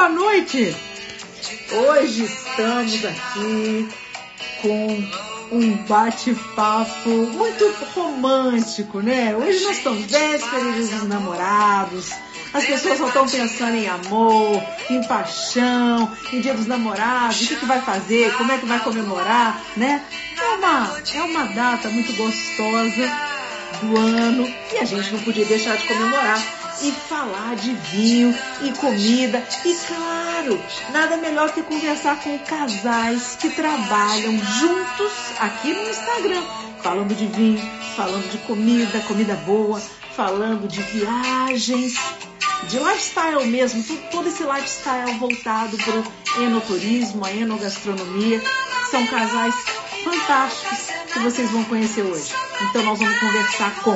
Boa noite! Hoje estamos aqui com um bate-papo muito romântico, né? Hoje nós estamos vésperas dos namorados. As pessoas só estão pensando em amor, em paixão, em dia dos namorados, o que, que vai fazer, como é que vai comemorar, né? É uma, é uma data muito gostosa do ano e a gente não podia deixar de comemorar e falar de vinho e comida e claro, nada melhor que conversar com casais que trabalham juntos aqui no Instagram, falando de vinho, falando de comida, comida boa, falando de viagens, de lifestyle mesmo, todo, esse lifestyle voltado para o enoturismo, a enogastronomia. São casais fantásticos que vocês vão conhecer hoje. Então nós vamos conversar com.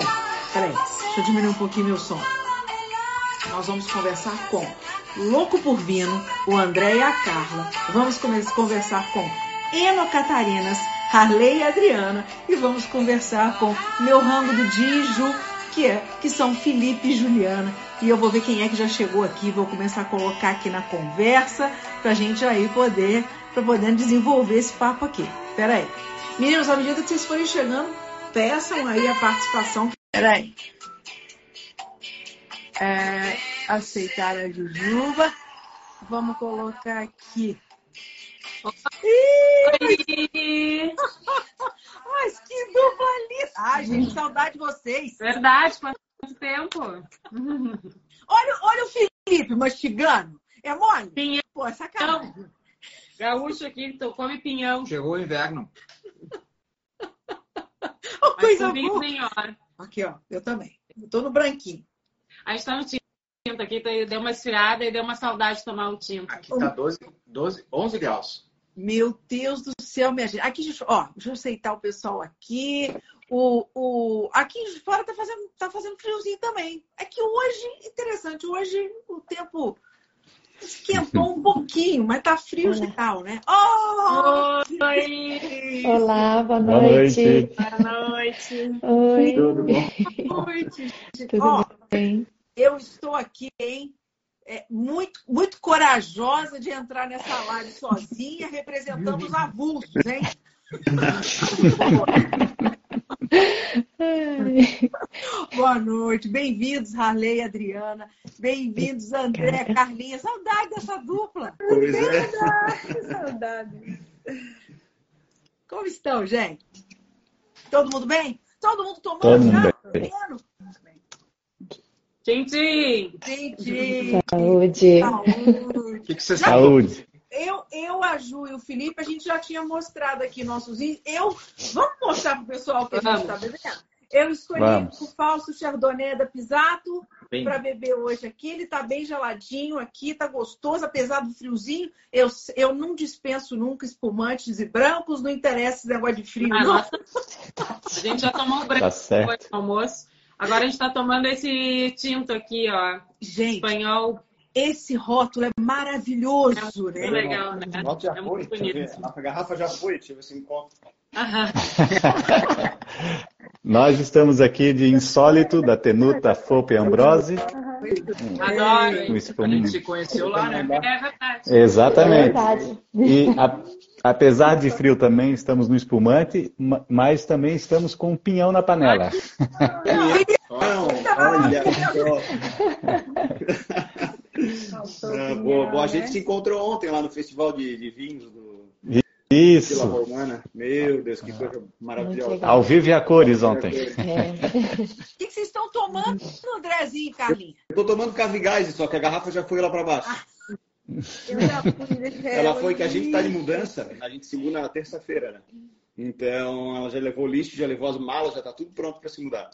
Peraí, deixa eu diminuir um pouquinho meu som. Nós vamos conversar com Louco por Vino, o André e a Carla. Vamos conversar com Eno Catarinas, Harley e Adriana. E vamos conversar com meu rango do Dijo, que é que são Felipe e Juliana. E eu vou ver quem é que já chegou aqui, vou começar a colocar aqui na conversa pra gente aí poder, pra poder desenvolver esse papo aqui. Pera aí. Meninos, à medida que vocês forem chegando, peçam aí a participação. Pera aí. É, aceitar a Jujuba. Vamos colocar aqui. Ih! Mas que dupla linda! Ai, gente, saudade de vocês. Verdade, quanto tempo? Olha, olha o Felipe mastigando. É mole? Pinhão. Pô, é sacanagem. Gaúcho aqui, então come pinhão. Chegou o inverno. Mas coisa boa. Aqui, ó. Eu também. Eu tô no branquinho. A gente tá no tinto aqui, tá- deu uma esfriada e deu uma saudade de tomar o tinto. Aqui tá 12, 12, 11 graus. Meu Deus do céu, minha gente. Aqui, ó, deixa eu aceitar o pessoal aqui. O, o, aqui de fora tá fazendo, tá fazendo friozinho também. É que hoje, interessante, hoje o tempo esquentou um pouquinho, mas tá frio geral, né? Oh! Oi! Olá, boa Boa noite. noite. Boa noite! Oi, Tudo bom? Boa noite. tudo Ó, bem? Eu estou aqui, hein? É, muito, muito corajosa de entrar nessa live sozinha, representando os avulsos, hein? Boa noite, bem-vindos, Harley e Adriana. Bem-vindos, André, Carlinha. Saudade dessa dupla. Pois é. Que saudade. Como estão, gente? Todo mundo bem? Todo mundo tomando Todo mundo já? bem. Gente! Gente, saúde. O saúde. que, que Já- estão? Saúde. Eu, eu, a Ju e o Felipe, a gente já tinha mostrado aqui nossos vinhos. Eu, vamos mostrar pro pessoal o que a gente Vamos. está bebendo? Eu escolhi Vamos. o falso Chardonnay da Pisato para beber hoje aqui. Ele tá bem geladinho aqui, tá gostoso, apesar do friozinho. Eu, eu não dispenso nunca espumantes e brancos, não interessa esse negócio de frio, Ah, não. nossa. A gente já tomou branco Tá depois do almoço. Agora a gente tá tomando esse tinto aqui, ó. Gente, Espanhol. esse rótulo é maravilhoso, É né? legal, né? Já É foi. muito bonito. A garrafa já foi, tive esse encontro. Aham. Nós estamos aqui de insólito da Tenuta Fope Ambrose. Adoro. Um hein? A gente se conheceu lá, né? É verdade. Exatamente. Verdade. E a- apesar de frio também, estamos no espumante, ma- mas também estamos com um pinhão na panela. Não, olha só. Ah, boa, boa. A gente se encontrou ontem lá no Festival de, de Vinhos do Vila Isso. Romana. Meu Deus, que coisa maravilhosa. legal. Ao vivo e a cores ontem. É. O que que vocês estão tomando, Andrezinho e Carlinhos? Eu tô tomando Cavigás, só que a garrafa já foi lá pra baixo. Fui, né? Ela foi que a gente tá de mudança, a gente se muda na terça-feira, né? Então ela já levou o lixo, já levou as malas, já tá tudo pronto pra se mudar.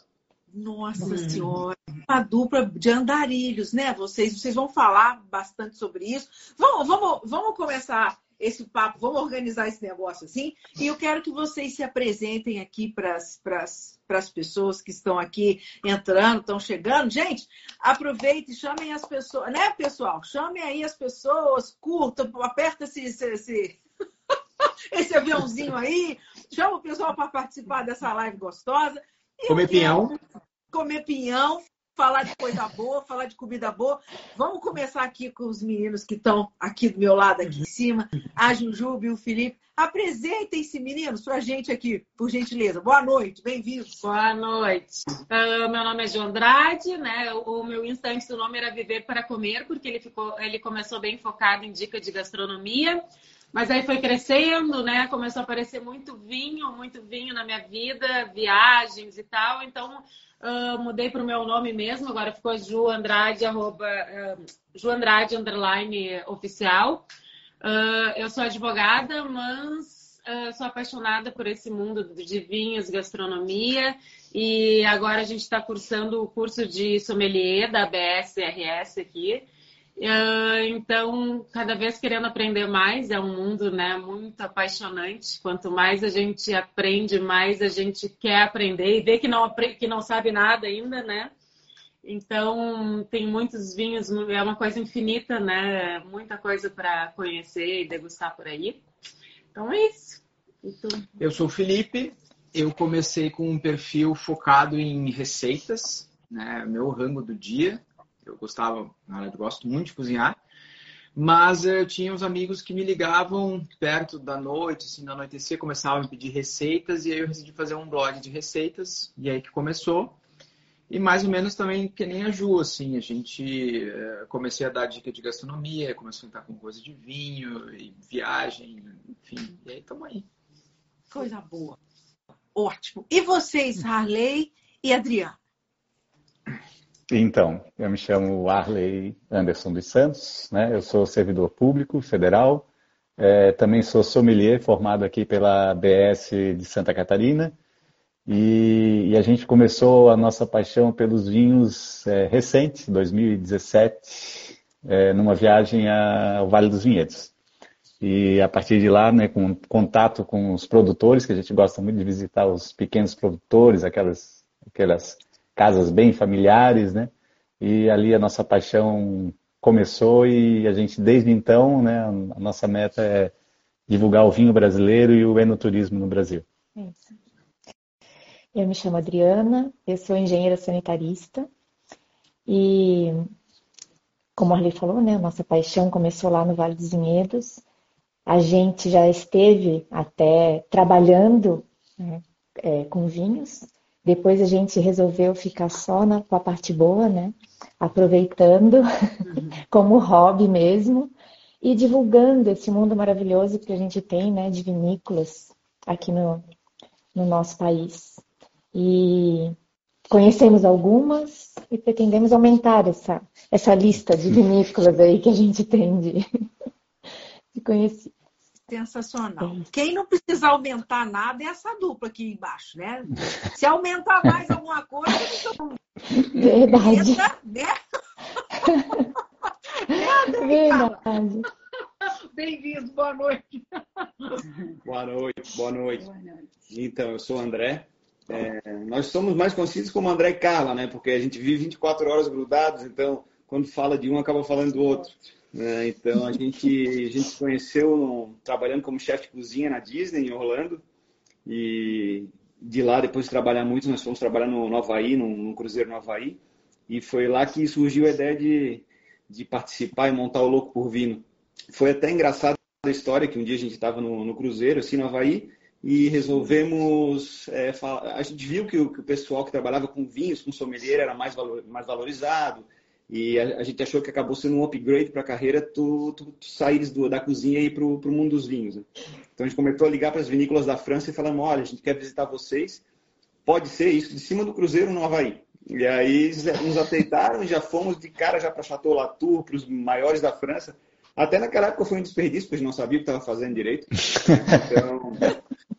Nossa Senhora, uma dupla de andarilhos, né? Vocês, vocês vão falar bastante sobre isso. Vamos, vamos, vamos começar esse papo, vamos organizar esse negócio assim. E eu quero que vocês se apresentem aqui para as pessoas que estão aqui entrando, estão chegando. Gente, aproveite, chamem as pessoas, né, pessoal? Chamem aí as pessoas, curta, aperta esse, esse, esse aviãozinho aí, chama o pessoal para participar dessa live gostosa. Comer pinhão. Comer pinhão, falar de coisa boa, falar de comida boa. Vamos começar aqui com os meninos que estão aqui do meu lado, aqui em cima. A Jujube e o Felipe. Apresentem-se, meninos, para a gente aqui, por gentileza. Boa noite, bem-vindos. Boa noite. Uh, meu nome é João Andrade, né? O meu instante do nome era Viver para Comer, porque ele, ficou, ele começou bem focado em dica de gastronomia. Mas aí foi crescendo, né? Começou a aparecer muito vinho, muito vinho na minha vida, viagens e tal. Então, uh, mudei para o meu nome mesmo. Agora ficou Ju Andrade, arroba, uh, Ju Andrade, underline, oficial. Uh, eu sou advogada, mas uh, sou apaixonada por esse mundo de vinhos, gastronomia. E agora a gente está cursando o curso de sommelier da BSRS aqui. Uh, então, cada vez querendo aprender mais, é um mundo né, muito apaixonante. Quanto mais a gente aprende, mais a gente quer aprender e vê que não, que não sabe nada ainda, né? Então, tem muitos vinhos, é uma coisa infinita, né? Muita coisa para conhecer e degustar por aí. Então é isso. Eu sou o Felipe, eu comecei com um perfil focado em receitas, né? Meu rango do dia. Eu gostava, na verdade, gosto muito de cozinhar. Mas eu tinha uns amigos que me ligavam perto da noite, assim, na anoitecer, começavam a me pedir receitas, e aí eu decidi fazer um blog de receitas, e aí que começou. E mais ou menos também que nem a Ju, assim, a gente é, comecei a dar dica de gastronomia, começou a entrar com coisa de vinho, e viagem, enfim, e aí estamos aí. Coisa boa. Ótimo. E vocês, Harley e Adriano? Então, eu me chamo Arley Anderson dos Santos, né? eu sou servidor público federal, é, também sou sommelier formado aqui pela BS de Santa Catarina e, e a gente começou a nossa paixão pelos vinhos é, recente, 2017, é, numa viagem ao Vale dos Vinhedos. E a partir de lá, né, com contato com os produtores, que a gente gosta muito de visitar os pequenos produtores, aquelas, aquelas casas bem familiares, né? E ali a nossa paixão começou e a gente, desde então, né, a nossa meta é divulgar o vinho brasileiro e o enoturismo no Brasil. Isso. Eu me chamo Adriana, eu sou engenheira sanitarista e, como a Arley falou, né, nossa paixão começou lá no Vale dos Vinhedos. A gente já esteve até trabalhando né, é, com vinhos, depois a gente resolveu ficar só na, com a parte boa, né? Aproveitando uhum. como hobby mesmo e divulgando esse mundo maravilhoso que a gente tem, né? De vinícolas aqui no, no nosso país. E conhecemos algumas e pretendemos aumentar essa, essa lista de vinícolas aí que a gente tem de, de conhecer. Sensacional. Quem não precisa aumentar nada é essa dupla aqui embaixo, né? Se aumentar mais alguma coisa, então... Verdade. né? Verdade. Bem-vindo, boa noite. Boa noite, boa noite. Então, eu sou o André. É, nós somos mais conhecidos como André e Carla, né? Porque a gente vive 24 horas grudados, então quando fala de um, acaba falando do outro. Né? Então a gente, a gente se conheceu trabalhando como chefe de cozinha na Disney, em Orlando. E de lá, depois de trabalhar muito, nós fomos trabalhar no, no Havaí, num, num cruzeiro no Havaí. E foi lá que surgiu a ideia de, de participar e montar o Louco por Vino. Foi até engraçado a história que um dia a gente estava no, no, cruzeiro, assim, no Havaí, e resolvemos. É, falar, a gente viu que o, que o, pessoal que trabalhava com vinhos, com sommelier, era mais, valor, mais valorizado, e a, a, gente achou que acabou sendo um upgrade para a carreira tu, tu, tu saíres do, da cozinha e ir para o mundo dos vinhos. Né? Então a gente começou a ligar para as vinícolas da França e falamos: olha, a gente quer visitar vocês. Pode ser isso de cima do cruzeiro no Havaí. E aí nos aceitaram e já fomos de cara já para Chateau Latour, para os maiores da França. Até naquela época foi um desperdício, porque não sabia o que estava fazendo direito. Então,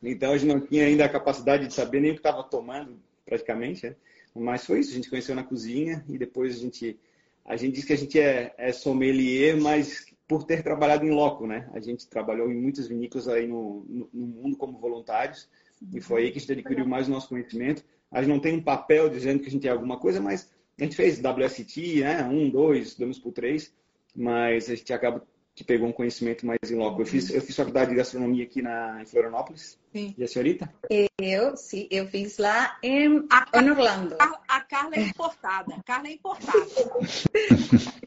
então a gente não tinha ainda a capacidade de saber nem o que estava tomando, praticamente. Né? Mas foi isso, a gente conheceu na cozinha e depois a gente a gente diz que a gente é, é sommelier, mas por ter trabalhado em loco, né? A gente trabalhou em muitas vinícolas aí no, no, no mundo como voluntários e foi aí que a gente adquiriu mais o nosso conhecimento. A gente não tem um papel dizendo que a gente é alguma coisa, mas a gente fez WST, né? Um, dois, damos por três, mas a gente acaba que pegou um conhecimento mais em loco. Eu fiz, eu fiz faculdade de gastronomia aqui na, em Florianópolis. Sim. E a senhorita? Eu, sim, eu fiz lá em, em Orlando. A, a Carla é importada. A Carla é importada.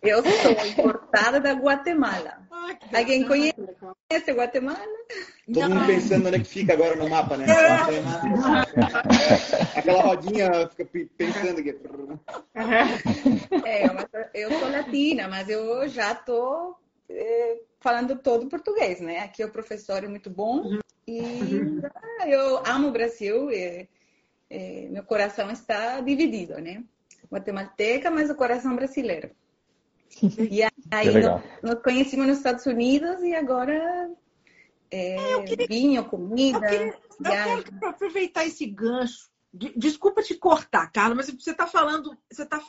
Eu sou importada da Guatemala. Ah, Alguém bacana. conhece Guatemala? Todo mundo pensando onde é que fica agora no mapa, né? Aquela rodinha fica pe- pensando aqui. É, mas eu sou latina, mas eu já estou falando todo português, né? Aqui o professor é muito bom e ah, eu amo o Brasil. E, e meu coração está dividido, né? Guatemalteca, mas o coração brasileiro. E aí nós, nós conhecemos nos Estados Unidos e agora é, vinho, comida, Eu queria- Eu quero aproveitar esse gancho. De- Desculpa te cortar, Carla, mas você está falando, você tá,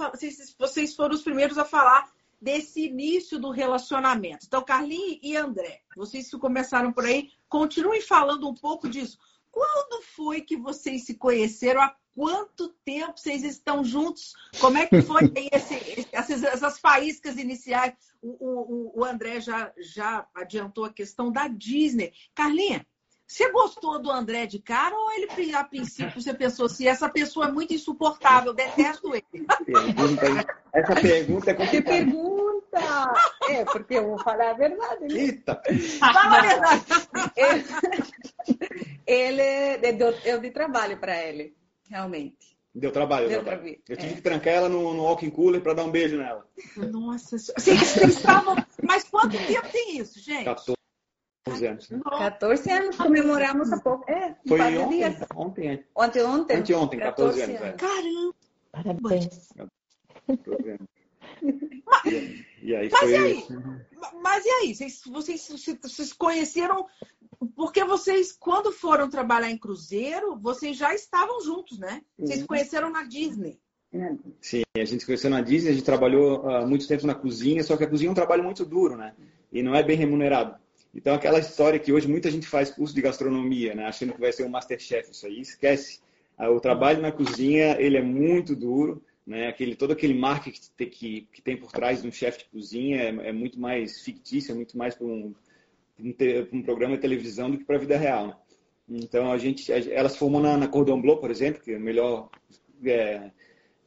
vocês foram os primeiros a falar desse início do relacionamento. Então, Carlinhos e André, vocês que começaram por aí, continuem falando um pouco disso. Quando foi que vocês se conheceram? Há quanto tempo vocês estão juntos? Como é que foi esse- essas, essas faíscas iniciais? O, o- o André já, já adiantou a questão da Disney. Carlinha, você gostou do André de cara ou ele, a princípio, você pensou assim, essa pessoa é muito insuportável, detesto ele? Pergunta- Essa pergunta é Que complicada. pergunta! É, porque eu vou falar a verdade. né? Eita! Fala a verdade. Ele, ele eu, eu dei trabalho para ele, realmente. Deu trabalho. Deu trabalho. Eu tive é. que trancar ela no, no walking cooler para dar um beijo nela. Nossa vocês estavam... Mas quanto tempo tem isso, gente? 14 anos. né? 14 anos comemoramos há pouco. É, Foi ontem, dias. ontem, Ontem, ontem. anteontem, 14 anos. é. Caramba! Parabéns. 14 anos. E, e aí Mas foi. e aí? Mas e aí? Vocês, vocês se vocês conheceram... Porque vocês, quando foram trabalhar em cruzeiro, vocês já estavam juntos, né? Vocês se conheceram na Disney. Sim, a gente se conheceu na Disney, a gente trabalhou há muito tempo na cozinha, só que a cozinha é um trabalho muito duro, né? E não é bem remunerado. Então, aquela história que hoje muita gente faz curso de gastronomia, né? Achando que vai ser um Masterchef, isso aí, esquece. Ah, O trabalho na cozinha, ele é muito duro, né? Aquele, todo aquele marketing que que, tem por trás de um chefe de cozinha é, é muito mais fictício, é muito mais para um, um, um programa de televisão do que para a vida real, né? Então, a gente, a- ela se formou na, na Cordon Bleu, por exemplo, que é a melhor é,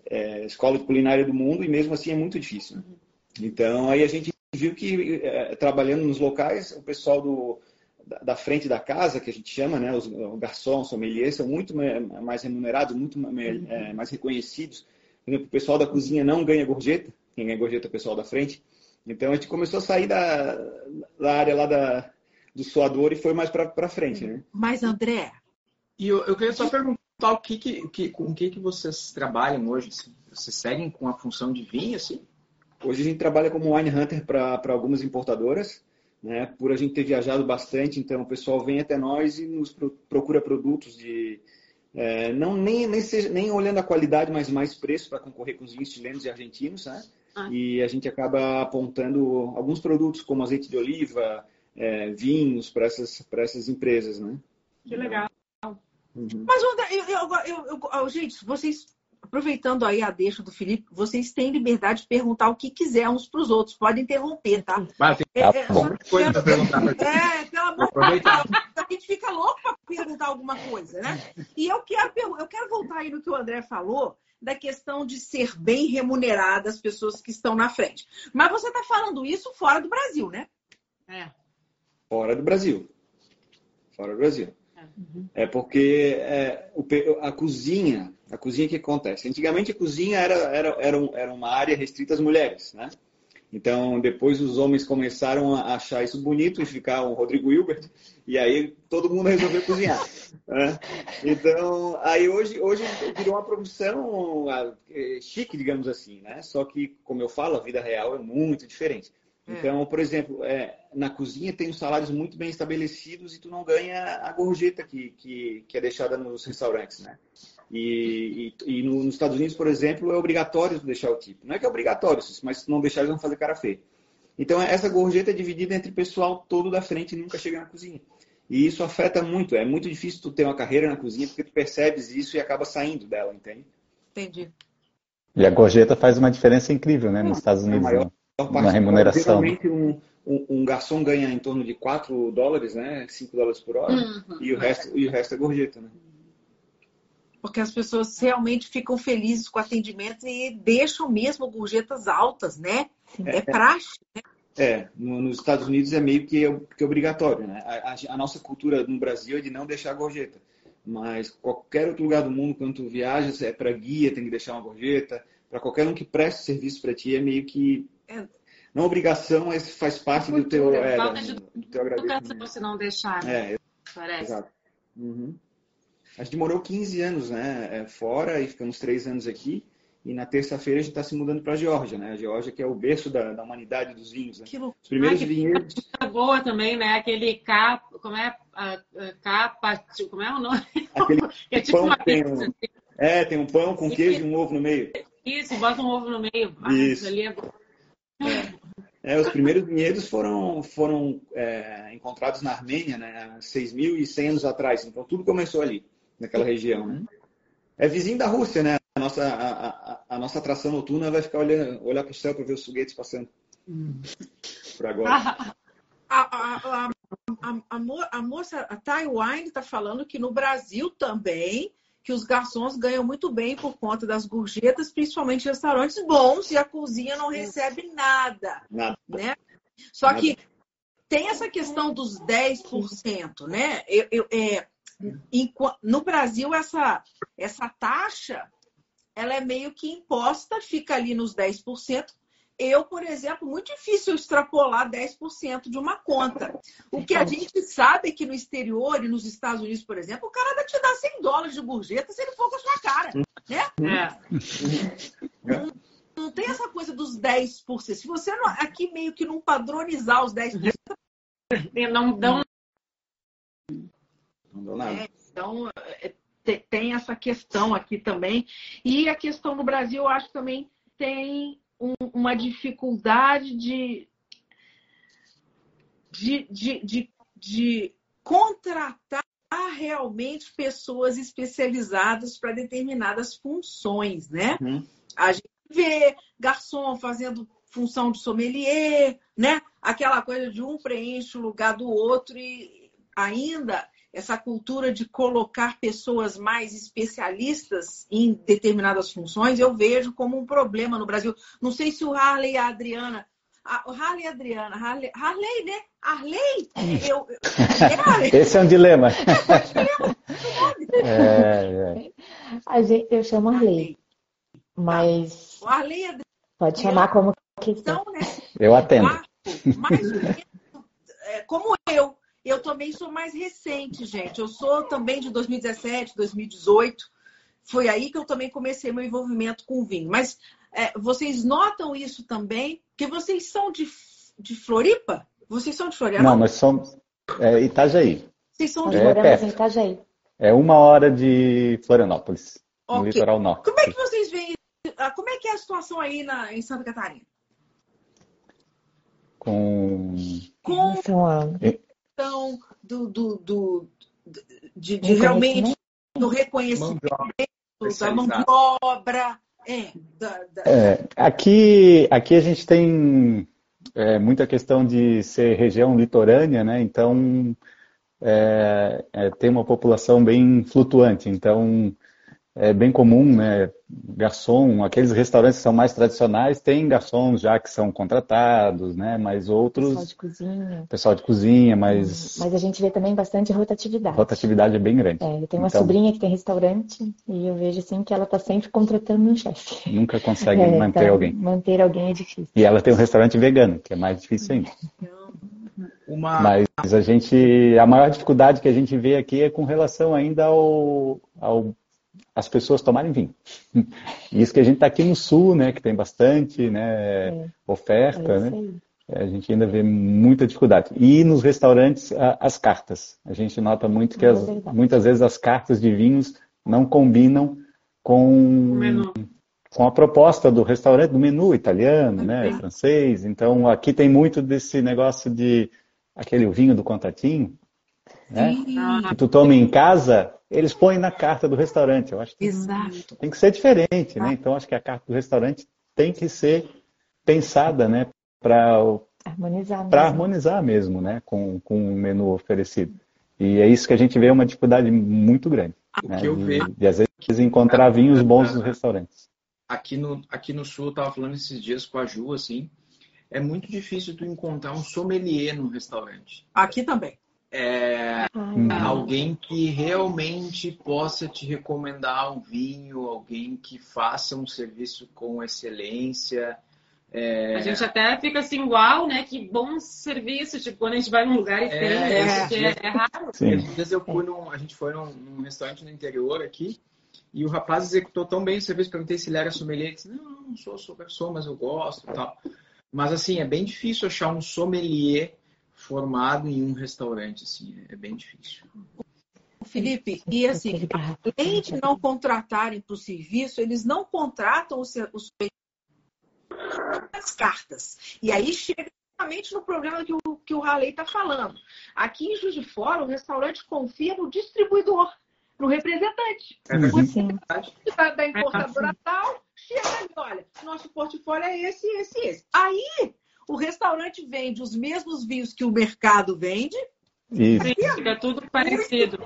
é, escola de culinária do mundo, e mesmo assim é muito difícil. né? Então, aí a gente viu que, é, trabalhando nos locais, o pessoal do, da, frente da casa, que a gente chama, né, os o garçom, sommelier, são muito ma- mais remunerados, muito ma- é, mais reconhecidos. Por exemplo, o pessoal da cozinha não ganha gorjeta, quem ganha gorjeta é o pessoal da frente. Então, a gente começou a sair da, da área lá da, do suador e foi mais para frente, né? Mas, André, E eu, eu queria só perguntar o que que, que- com o que, que vocês trabalham hoje? assim? Vocês seguem com a função de vinho, assim? Hoje a gente trabalha como wine hunter para algumas importadoras, né? Por a gente ter viajado bastante, então o pessoal vem até nós e nos pro- procura produtos de é, não nem nem, seja, nem olhando a qualidade, mas mais preço para concorrer com os vinhos chilenos e argentinos, né? Ah. E a gente acaba apontando alguns produtos como azeite de oliva, é, vinhos para essas para essas empresas, né? Que legal. Uhum. Mas, André, eu, eu, eu, eu- eu- gente, vocês, aproveitando aí a deixa do Felipe, vocês têm liberdade de perguntar o que quiser uns para os outros. Podem interromper, tá? Mas tem É, Tá é, bom. muita coisa para perguntar. É, pelo amor de. Deus, a gente fica louco para perguntar alguma coisa, né? E eu quero, eu quero voltar aí no que o André falou, da questão de ser bem remunerada as pessoas que estão na frente. Mas você está falando isso fora do Brasil, né? É. Fora do Brasil. Fora do Brasil. É porque é, o pe- a cozinha, a cozinha que acontece? Antigamente a cozinha era, era, era, era uma área restrita às mulheres, né? Então depois os homens começaram a achar isso bonito e ficar o Rodrigo Hilbert e aí todo mundo resolveu cozinhar. né? Então aí hoje hoje virou uma profissão ah, eh, chique, digamos assim, né? Só que como eu falo, a vida real é muito diferente. Então, por exemplo, é, na cozinha tem os salários muito bem estabelecidos e tu não ganha a gorjeta que, que, que é deixada nos restaurantes, né? E, e, e no- nos Estados Unidos, por exemplo, é obrigatório deixar o tipo. Não é que é obrigatório, mas se não deixar, eles vão fazer cara feia. Então, essa gorjeta é dividida entre o pessoal todo da frente e nunca chega na cozinha. E isso afeta muito. É muito difícil tu ter uma carreira na cozinha porque tu percebes isso e acaba saindo dela, entende? Entendi. E a gorjeta faz uma diferença incrível, né? Nos Estados Unidos, maior, na, na remuneração. Geralmente um, um, um, garçom ganha em torno de 4 dólares, né? 5 dólares por hora. Uhum. E, o resto, e o resto é gorjeta, né? Porque as pessoas realmente ficam felizes com o atendimento e deixam mesmo gorjetas altas, né? É, é praxe, né? É, no, nos Estados Unidos é meio que, que obrigatório, né? A, a, a, nossa cultura no Brasil é de não deixar gorjeta. Mas qualquer outro lugar do mundo, quando tu viajas, é para guia, tem que deixar uma gorjeta. Para qualquer um que preste serviço para ti, é meio que. É, não obrigação, mas faz parte do teu, é, falta de do teu agradecimento. se não deixar. É, parece. Exato. Uhum. A gente morou 15 anos né, é, fora e ficamos 3 anos aqui. E na terça-feira a gente está se mudando para a Geórgia, né? A Geórgia que é o berço da, da humanidade dos vinhos. Né? Os primeiros ah, vinhedos. boa também, né? Aquele cap, como é capa, como é o nome? Aquele é tipo pão tem um, assim. É, tem um pão com queijo e um ovo no meio. Isso, bota um ovo no meio. Ah, isso. Ali é bom. É, os primeiros vinhedos foram, foram é, encontrados na Armênia, né, 6.100 anos atrás. Então, tudo começou ali, naquela região. Né? É vizinho da Rússia, né? A nossa, a, a, a nossa atração noturna vai ficar olhando, olhar para o céu para ver os foguetes passando. Hum. Por agora. A, a, a, moça, a Taiwan está falando que no Brasil também que os garçons ganham muito bem por conta das gorjetas, principalmente em restaurantes bons, e a cozinha não recebe nada. Nada. Né? Só nada. que tem essa questão dos 10%, né? Eu, eu, é, no Brasil, essa, essa taxa ela é meio que imposta, fica ali nos 10%. Eu, por exemplo, muito difícil extrapolar 10% de uma conta. O que a gente sabe é que no exterior e nos Estados Unidos, por exemplo, o cara vai te dar 100 dólares de gorjeta se ele for com a sua cara, né? É. Não, não, tem essa coisa dos 10%. Se você não, aqui meio que não padronizar os 10%, não dão não deu nada. É, então, é, tem essa questão aqui também. E a questão no Brasil, eu acho também tem um, uma dificuldade de, de, de, de, de contratar realmente pessoas especializadas para determinadas funções, né? Uhum. A gente vê garçom fazendo função de sommelier, né? Aquela coisa de um preenche o lugar do outro e ainda essa cultura de colocar pessoas mais especialistas em determinadas funções, eu vejo como um problema no Brasil. Não sei se o Harley e a Adriana. A, o Harley e a Adriana. Harley, Harley né? Harley? Eu, eu, é Esse é um dilema. é, é. Gente, eu chamo Harley. Mas. O Harley e a Adriana. Pode chamar como quiser. Então, né? Eu atendo. Mais ou menos, é, como eu eu também sou mais recente, gente. Eu sou também de 2017, 2018. Foi aí que eu também comecei meu envolvimento com o vinho. Mas é, vocês notam isso também? Que vocês são de, de Floripa? Vocês são de Floripa? Não, nós somos é, Itajaí. Vocês são de é, Itajaí. É uma hora de Florianópolis, okay. no litoral norte. Como é que vocês veem? Ah, como é que é a situação aí na, em Santa Catarina? Com. Com questão do, do, do de, de realmente do reconhecimento da mão de obra. É, da, da... É, aqui, aqui a gente tem é, muita questão de ser região litorânea, né? Então é, é tem uma população bem flutuante. Então é bem comum, né? Garçom, aqueles restaurantes que são mais tradicionais, tem garçons já que são contratados, né? Mas outros. Pessoal de cozinha. Pessoal de cozinha, mas. Mas a gente vê também bastante rotatividade. Rotatividade é bem grande. É, eu tenho uma então... sobrinha que tem restaurante e eu vejo assim que ela está sempre contratando um chefe. Nunca consegue é, manter então, alguém. Manter alguém é difícil. E ela tem um restaurante vegano, que é mais difícil ainda. Uma... Mas a gente, a maior dificuldade que a gente vê aqui é com relação ainda ao, ao as pessoas tomarem vinho. Isso que a gente está aqui no sul, né, que tem bastante né, é. oferta, é né? A gente ainda vê muita dificuldade. E nos restaurantes, as cartas. A gente nota muito que é as, muitas vezes as cartas de vinhos não combinam com, com a proposta do restaurante, do menu italiano, né, francês. Então, aqui tem muito desse negócio de aquele vinho do contatinho, né? Que tu toma em casa, eles põem na carta do restaurante. Eu acho que Exato. tem que ser diferente, né? Então, acho que a carta do restaurante tem que ser pensada, né, para Harmonizar para mesmo. harmonizar mesmo, né, com, com o menu oferecido. E é isso que a gente vê é uma dificuldade muito grande, O né, que eu vejo de, às vezes encontrar vinhos bons nos restaurantes. aqui no, aqui no sul, eu tava falando esses dias com a Ju, assim, é muito difícil tu encontrar um sommelier num restaurante. Aqui também. É, alguém que realmente possa te recomendar um vinho, alguém que faça um serviço com excelência. É, A gente até fica assim, uau, né? Que bom serviço. Tipo, quando a gente vai num lugar e tem, É, né? é. Porque é, é raro. Sim. Esses dias eu fui num, a gente foi num, num restaurante no interior aqui e o rapaz executou tão bem o serviço, perguntei se ele era sommelier, ele disse, não, não sou, sou garçom, mas eu gosto e tal. Mas assim, é bem difícil achar um sommelier formado em um restaurante, assim, é bem difícil. Felipe, e assim, além de não contratarem para o serviço, eles não contratam os, os as cartas. E aí chega exatamente no problema que o, que o Raleigh está falando. Aqui em Juiz de Fora, o restaurante confia no distribuidor, no representante. É Uhum. Da, da importadora tal, chega ali, olha, nosso portfólio é esse, esse, esse. Aí o restaurante vende os mesmos vinhos que o mercado vende, Isso. Fica tudo parecido.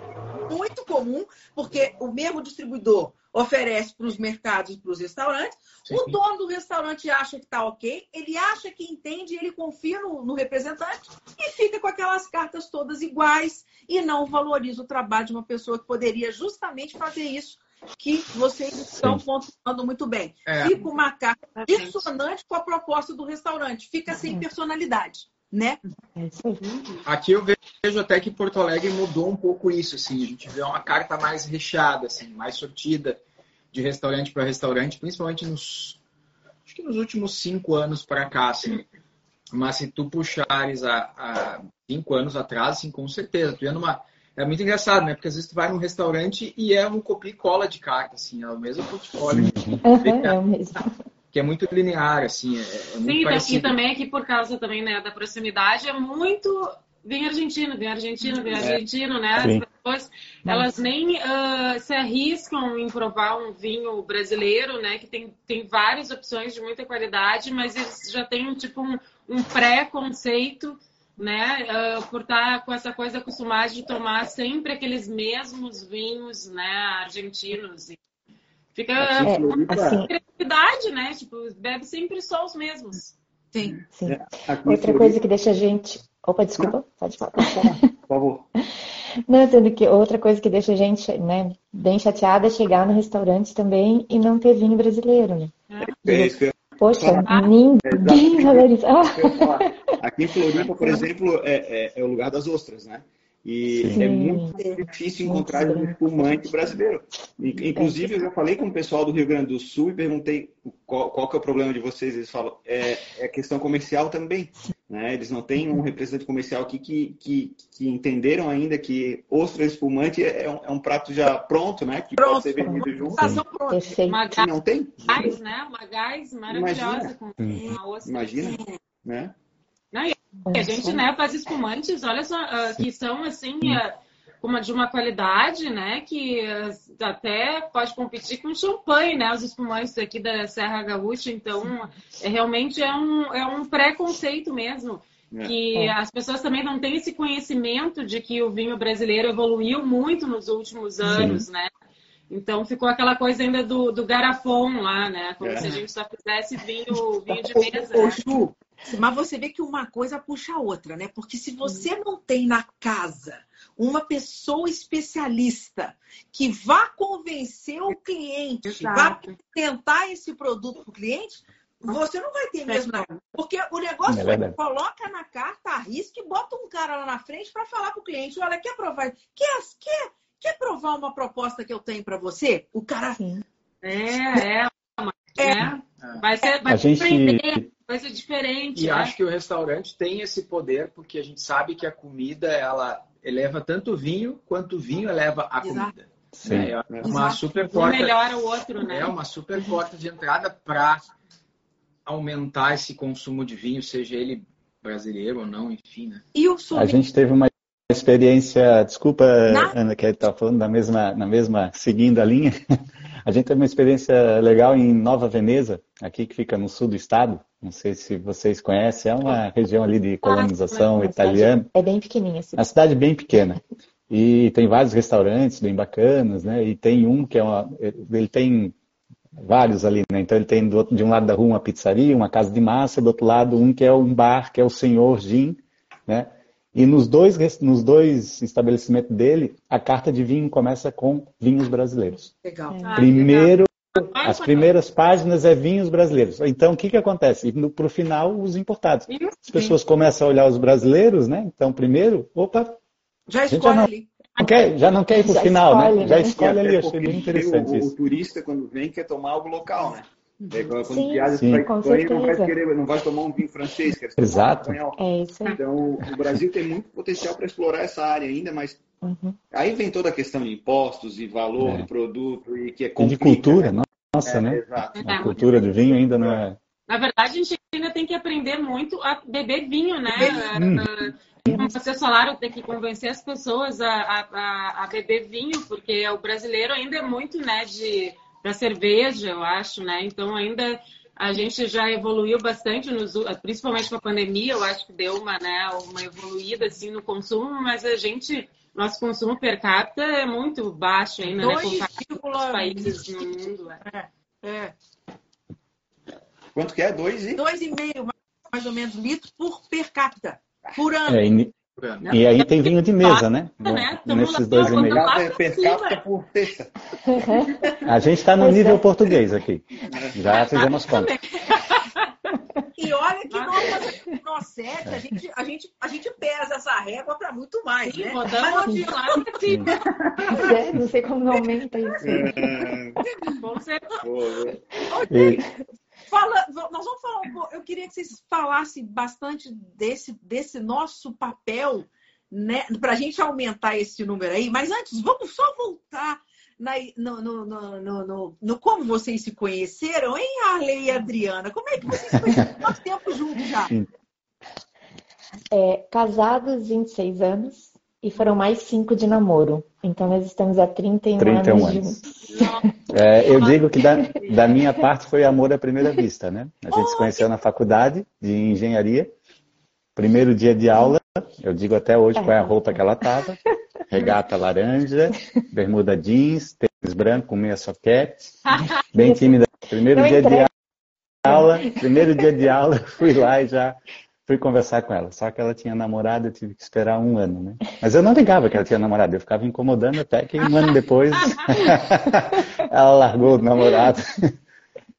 muito comum, porque o mesmo distribuidor oferece para os mercados e para os restaurantes. Sim. O dono do restaurante acha que está ok, ele acha que entende, ele confia no, no representante e fica com aquelas cartas todas iguais e não valoriza o trabalho de uma pessoa que poderia justamente fazer isso que vocês estão Sim. pontuando muito bem. É. Fica uma carta dissonante com a proposta do restaurante, fica sem personalidade, né? É. Aqui eu vejo até que Porto Alegre mudou um pouco isso, assim, a gente vê uma carta mais recheada, assim, mais sortida de restaurante para restaurante, principalmente nos, acho que nos últimos cinco anos para cá, assim. Mas se tu puxares há, há cinco anos atrás, assim, com certeza, tu ia numa é muito engraçado, né? Porque às vezes tu vai num restaurante e é um copia e cola de carta, assim, é o mesmo portfólio, Aham, é o mesmo. que é muito linear, assim, é, é Sim, e parecido. também aqui por causa também né, da proximidade é muito vinho argentino, vinho argentino, vinho É. argentino, né? As Sim. pessoas elas nem ah, se arriscam em provar um vinho brasileiro, né? Que tem, tem várias opções de muita qualidade, mas eles já têm tipo um, um pré-conceito, né? ah, por estar com essa coisa acostumada de tomar sempre aqueles mesmos vinhos, né? Argentinos. E fica É, assim, criatividade, né? Tipo, bebe sempre só os mesmos. Sim. sim. É, Outra coisa que deixa a gente. Opa, desculpa, pode falar. Por favor. Não, sendo que outra coisa que deixa a gente, né, bem chateada é chegar no restaurante também e não ter vinho brasileiro, né? É isso que eu Poxa, Ah. ninguém valoriza. Aqui em Floripa, por exemplo, é, é- é o lugar das ostras, né? E Sim. é muito difícil encontrar um espumante brasileiro. In- Inclusive, eu já falei com o pessoal do Rio Grande do Sul e perguntei qual, qual que é o problema de vocês. Eles falam, é, é questão comercial também. Né? Eles não têm um representante comercial aqui que, que, que entenderam ainda que ostra espumante é um, é um prato já pronto, né? Que Pronto. pode ser vendido junto. Perfeito. Uma E não tem. gás, né? Uma gás maravilhosa Imagina. com uma ostra. Imagina, né? E a gente, né, faz espumantes, olha só, ah, que são assim, ah, uma, de uma qualidade, né, que até pode competir com champanhe, né, os espumantes aqui da Serra Gaúcha. Então, é, realmente é um, é um preconceito mesmo. É. Que É. as pessoas também não têm esse conhecimento de que o vinho brasileiro evoluiu muito nos últimos anos, né? Então ficou aquela coisa ainda do, do garrafão lá, né? Como É. se a gente só fizesse vinho, vinho de mesa. ô, né? Mas você vê que uma coisa puxa a outra, né? Porque se você não tem na casa uma pessoa especialista que vá convencer o cliente, Exato. vá apresentar esse produto para o cliente, você não vai ter mesmo. na- Porque o negócio É é, coloca na carta, arrisca e bota um cara lá na frente para falar para o cliente: olha, quer provar? Quer, quer, quer provar uma proposta que eu tenho para você? O cara. Sim. É, é. É. né? Vai ser, vai A gente, ser diferente. E né? acho que o restaurante tem esse poder, porque a gente sabe que a comida ela eleva tanto o vinho quanto o vinho eleva a Exato. comida. Sim. É, é uma super Um porta, melhora o outro, né? é uma super porta de entrada para aumentar esse consumo de vinho, seja ele brasileiro ou não, enfim, né? E o A sommelier? gente teve uma experiência, desculpa, Na- Ana, que estava falando da mesma, na mesma, seguindo a linha. A gente teve uma experiência legal em Nova Veneza, aqui que fica no sul do estado. Não sei se vocês conhecem, é uma região ali de colonização Uma italiana. É bem pequenininha. assim. Uma cidade bem pequena. E tem vários restaurantes bem bacanas, né? E tem um que é uma. Ele tem vários ali, né? Então ele tem do outro, de um lado da rua uma pizzaria, uma casa de massa, do outro lado um que é um bar, que é o Senhor Gin, né? E nos dois, nos dois estabelecimentos dele, a carta de vinho começa com vinhos brasileiros. Legal. Ah, Primeiro, legal. as primeiras páginas é vinhos brasileiros. Então, o que que acontece? Para o final, os importados. As pessoas começam a olhar os brasileiros, né? Então, primeiro, opa, Já escolhe já não- ali. não quer, já não quer ir para o final, escolhe, né? né? Já escolhe ali, achei porque bem o- interessante o, isso. turista, quando vem, quer tomar algo local, né? É, Quando Sim, viaja sim. para com Espanha, não vai, querer, não vai tomar um vinho francês, quer Exato. um espanhol. É isso aí. Então, o Brasil tem muito potencial para explorar essa área ainda, mas Uhum. aí vem toda a questão de impostos e valor É. do produto e que é E de cultura, né? nossa, É, né? Exato. A cultura do vinho ainda não é. Na verdade, a gente ainda tem que aprender muito a beber vinho, né? Hum. Como vocês falaram, tem que convencer as pessoas a, a- a- a beber vinho, porque o brasileiro ainda é muito, né, de para cerveja, eu acho, né? Então ainda a gente já evoluiu bastante, nos, principalmente com a pandemia, eu acho que deu uma, né, uma evoluída assim no consumo, mas a gente nosso consumo per capita é muito baixo ainda, né? Comparado com outros países no mundo. é. É, Quanto que é? Dois e? dois e meio, mais ou menos, litros por per capita, por ano. É, e, e aí tem vinho de mesa, né? né? Tamo Nesses dois e meio. per capita por. A gente está no nível é. português aqui. Já fizemos conta. E olha que nós, nós sete, a gente, a, gente, a gente pesa essa régua para muito mais, Sim, né? Rodamos não de lado é, sei como não aumenta isso. com certeza. E- Fala, nós vamos falar. Eu queria que vocês falassem bastante desse, desse nosso papel, né, para a gente aumentar esse número aí. Mas antes, vamos só voltar na- no, no, no, no, como vocês se conheceram, hein, Arley e Adriana? Como é que vocês se conheceram? Quanto tempo juntos já? É, casados 26 anos e foram mais cinco de namoro. Então nós estamos há 31, 31 anos anos. É, eu digo que da, da minha parte foi amor à primeira vista, né? A gente se conheceu na faculdade de engenharia. Primeiro dia de aula, eu digo até hoje qual é a roupa que ela tava. Regata laranja, bermuda jeans, tênis branco com meia soquete. Bem tímida. Primeiro Não dia de entrega. aula, primeiro dia de aula, fui lá e já fui conversar com ela. Só que ela tinha namorado, eu tive que esperar um ano, né? Mas eu não ligava que ela tinha namorado, eu ficava incomodando até que um ano depois ela largou o namorado.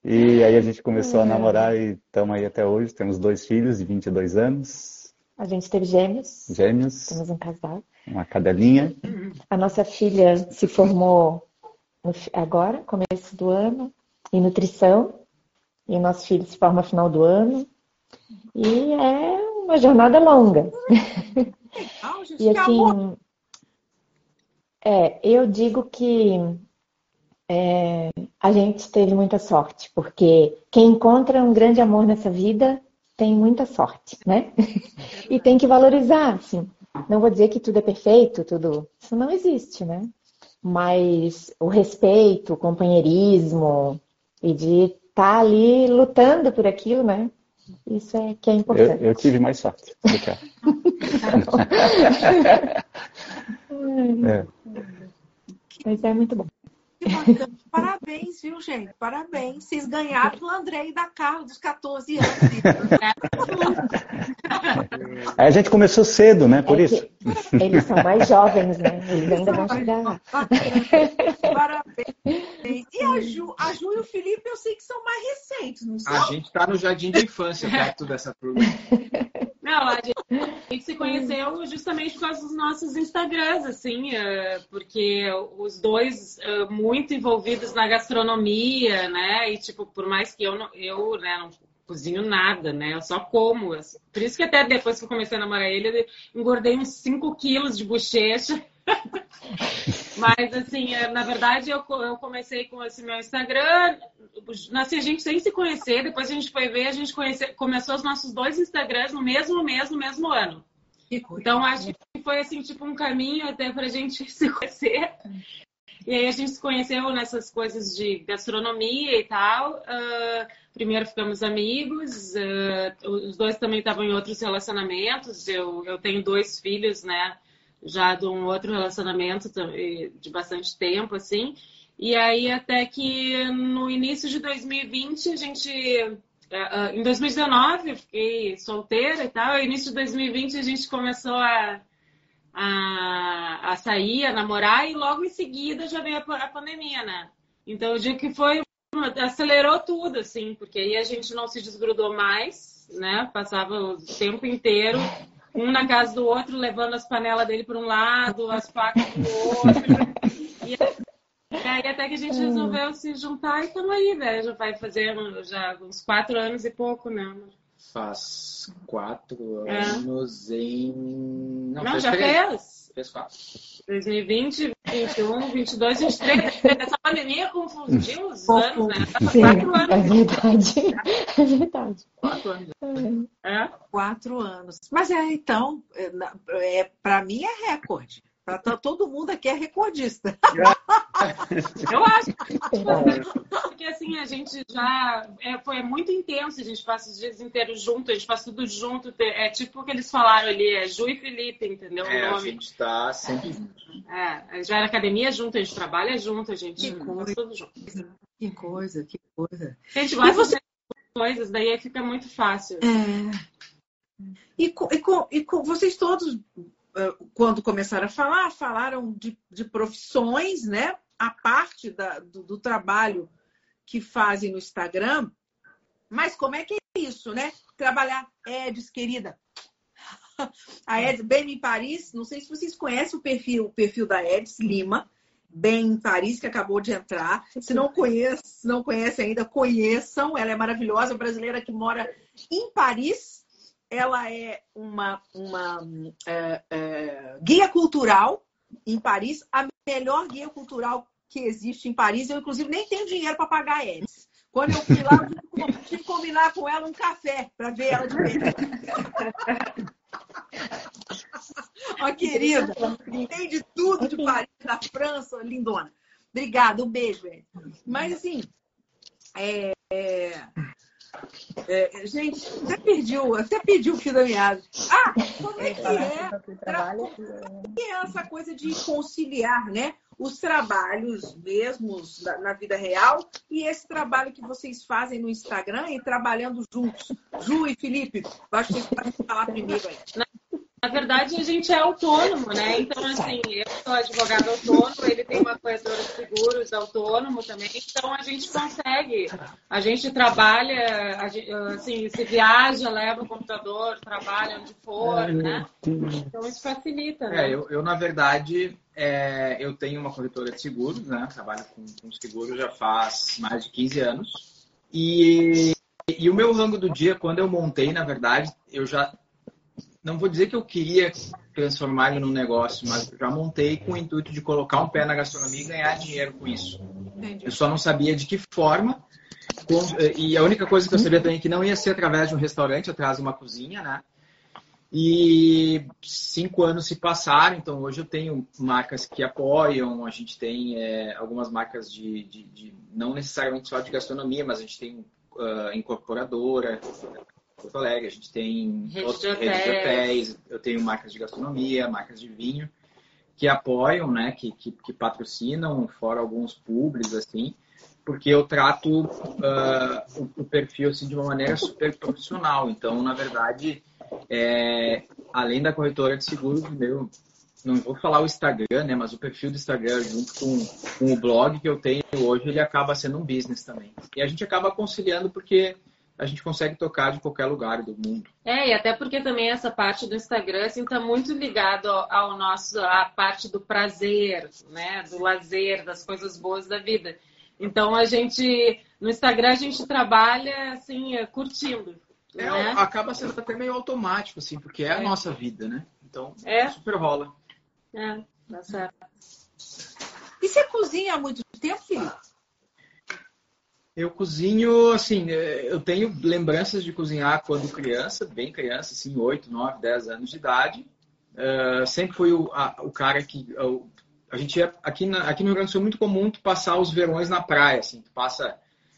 E aí a gente começou a namorar e estamos aí até hoje. Temos dois filhos de 22 anos, A gente teve gêmeos, gêmeos, temos um casal. uma cadelinha. A nossa filha se formou agora, começo do ano, em nutrição. E o nosso filho se forma no final do ano. E é uma jornada longa. Ah, gente, E assim, é, eu digo que é, a gente teve muita sorte, porque quem encontra um grande amor nessa vida tem muita sorte, né? E tem que valorizar, assim. Não vou dizer que tudo é perfeito, tudo. Isso não existe, né? Mas o respeito, o companheirismo e de estar ali lutando por aquilo, né? Isso é que é Eu, importante. eu tive mais sorte do que ela. É. Mas é muito bom. Parabéns, viu, gente? Parabéns. Vocês ganharam do André e da Carla, dos 14 anos. Aí a gente começou cedo, né? Por É isso. eles são mais jovens, né? Eles ainda vão chegar. Parabéns. E a Ju, a Ju e o Felipe, eu sei que são mais recentes, não são? A gente está no jardim da infância, perto dessa turma. Não, a gente, a gente se conheceu justamente por causa dos nossos Instagrams, assim, eh, porque os dois eh, muito envolvidos na gastronomia, né? E, tipo, por mais que eu não, eu, né, não cozinho nada, né? Eu só como. assim. Por isso que até depois que eu comecei a namorar ele, eu engordei uns 5 quilos de bochecha. Mas, assim, é, na verdade, eu, eu comecei com esse meu Instagram. Assim, a gente sem se conhecer, depois a gente foi ver, a gente conhece, começou os nossos dois Instagrams no mesmo mês, no mesmo ano. Então, acho que foi, assim, tipo, um caminho até pra gente se conhecer. E aí a gente se conheceu nessas coisas de gastronomia e tal. Uh, primeiro ficamos amigos, uh, os dois também estavam em outros relacionamentos. Eu, eu tenho dois filhos, né? Já de um outro relacionamento de bastante tempo, assim. E aí até que no início de 2020 a gente uh, em 2019 eu fiquei solteira e tal. Início de 2020 a gente começou a a, a sair, a namorar, e logo em seguida já veio a, a pandemia, né? Então eu digo que foi. acelerou tudo, assim, porque aí a gente não se desgrudou mais, né? Passava o tempo inteiro, um na casa do outro, levando as panelas dele para um lado, as facas do outro. E aí até que a gente resolveu se juntar e estamos aí, velho. Já vai fazer já uns quatro anos e pouco, né? Faz quatro é. anos em. Não, Não já três. fez? Fez quatro. 2020, 21, 22, 23. Essa pandemia confundiu os anos, né? Sim, quatro anos. É verdade. É verdade. Quatro anos. É. é? Quatro anos. Mas é, então, é, é, para mim é recorde. Pra, todo mundo aqui é recordista. Eu acho. Porque assim, a gente já. É, foi muito intenso, a gente passa os dias inteiros junto, a gente faz tudo junto. É tipo o que eles falaram ali, é Ju e Felipe, entendeu? É, a gente tá sempre junto. É, já era academia junto, a gente trabalha junto, a gente que coisa, faz tudo junto. Que coisa, que coisa. A gente gosta você... de coisas, daí fica muito fácil. É. E, e, com, e com vocês todos quando começaram a falar, falaram de, de profissões, né? A parte da, do, do, trabalho que fazem no Instagram. Mas como é que é isso, né? Trabalhar, Edis, querida. A Edis, bem em Paris, não sei se vocês conhecem o perfil, o perfil da Edis Lima, bem em Paris, que acabou de entrar. Se não conhece, não conhece ainda, conheçam. Ela é maravilhosa, brasileira que mora em Paris ela é uma, uma é, é, guia cultural em Paris, a melhor guia cultural que existe em Paris. Eu, inclusive, nem tenho dinheiro para pagar eles. Quando eu fui lá, eu tive que combinar com ela um café para ver ela de perto. Ó, querida, entende tudo de Paris, da França, lindona. Obrigada, um beijo, Ed. Mas, assim, é, é, é, gente, até perdi, o, até perdi o fio da meada. Ah, como é que é? Como é essa coisa de conciliar, né? Os trabalhos mesmos na, na, vida real e esse trabalho que vocês fazem no Instagram e trabalhando juntos. Ju e Felipe, acho que vocês podem falar primeiro aí. Na verdade, a gente é autônomo, né? Então, assim, eu sou advogado autônomo, ele tem uma corretora de seguros autônomo também, então a gente consegue. A gente trabalha, assim, se viaja, leva o computador, trabalha onde for, né? Então isso facilita, né? É, eu, eu na verdade, é, eu tenho uma corretora de seguros, né? Trabalho com, com seguros já faz mais de 15 anos. E, e o meu rango do dia, quando eu montei, na verdade, eu já não vou dizer que eu queria transformar ele num negócio, mas já montei com o intuito de colocar um pé na gastronomia e ganhar dinheiro com isso. Entendi. Eu só não sabia de que forma. E a única coisa que eu sabia também é que não ia ser através de um restaurante, atrás de uma cozinha, né? E cinco anos se passaram, então hoje eu tenho marcas que apoiam, a gente tem é, algumas marcas de, de, de, não necessariamente só de gastronomia, mas a gente tem uh, incorporadora, Porto Alegre, a gente tem rede de, hotéis. rede de hotéis, eu tenho marcas de gastronomia, marcas de vinho, que apoiam, né, que, que, que patrocinam, fora alguns públicos, assim, porque eu trato uh, o, o, perfil assim, de uma maneira super profissional. Então, na verdade, é, além da corretora de seguros, meu, não vou falar o Instagram, né, mas o perfil do Instagram junto com, com o blog que eu tenho hoje, ele acaba sendo um business também. E a gente acaba conciliando porque a gente consegue tocar de qualquer lugar do mundo. É, e até porque também essa parte do Instagram assim tá muito ligado ao nosso à parte do prazer, né, do lazer, das coisas boas da vida. Então a gente no Instagram a gente trabalha assim curtindo. É, né? acaba sendo até meio automático assim, porque é a é. nossa vida, né? Então é. super rola. É, tá certo. E você cozinha há muito tempo, Felipe? Eu cozinho, assim, eu tenho lembranças de cozinhar quando criança, bem criança, assim, 8, 9, 10 anos de idade. Uh, sempre fui o, a, o cara que. A, a gente ia, aqui, na, aqui no Rio Grande do Sul é muito comum tu passar os verões na praia, assim, tu passa,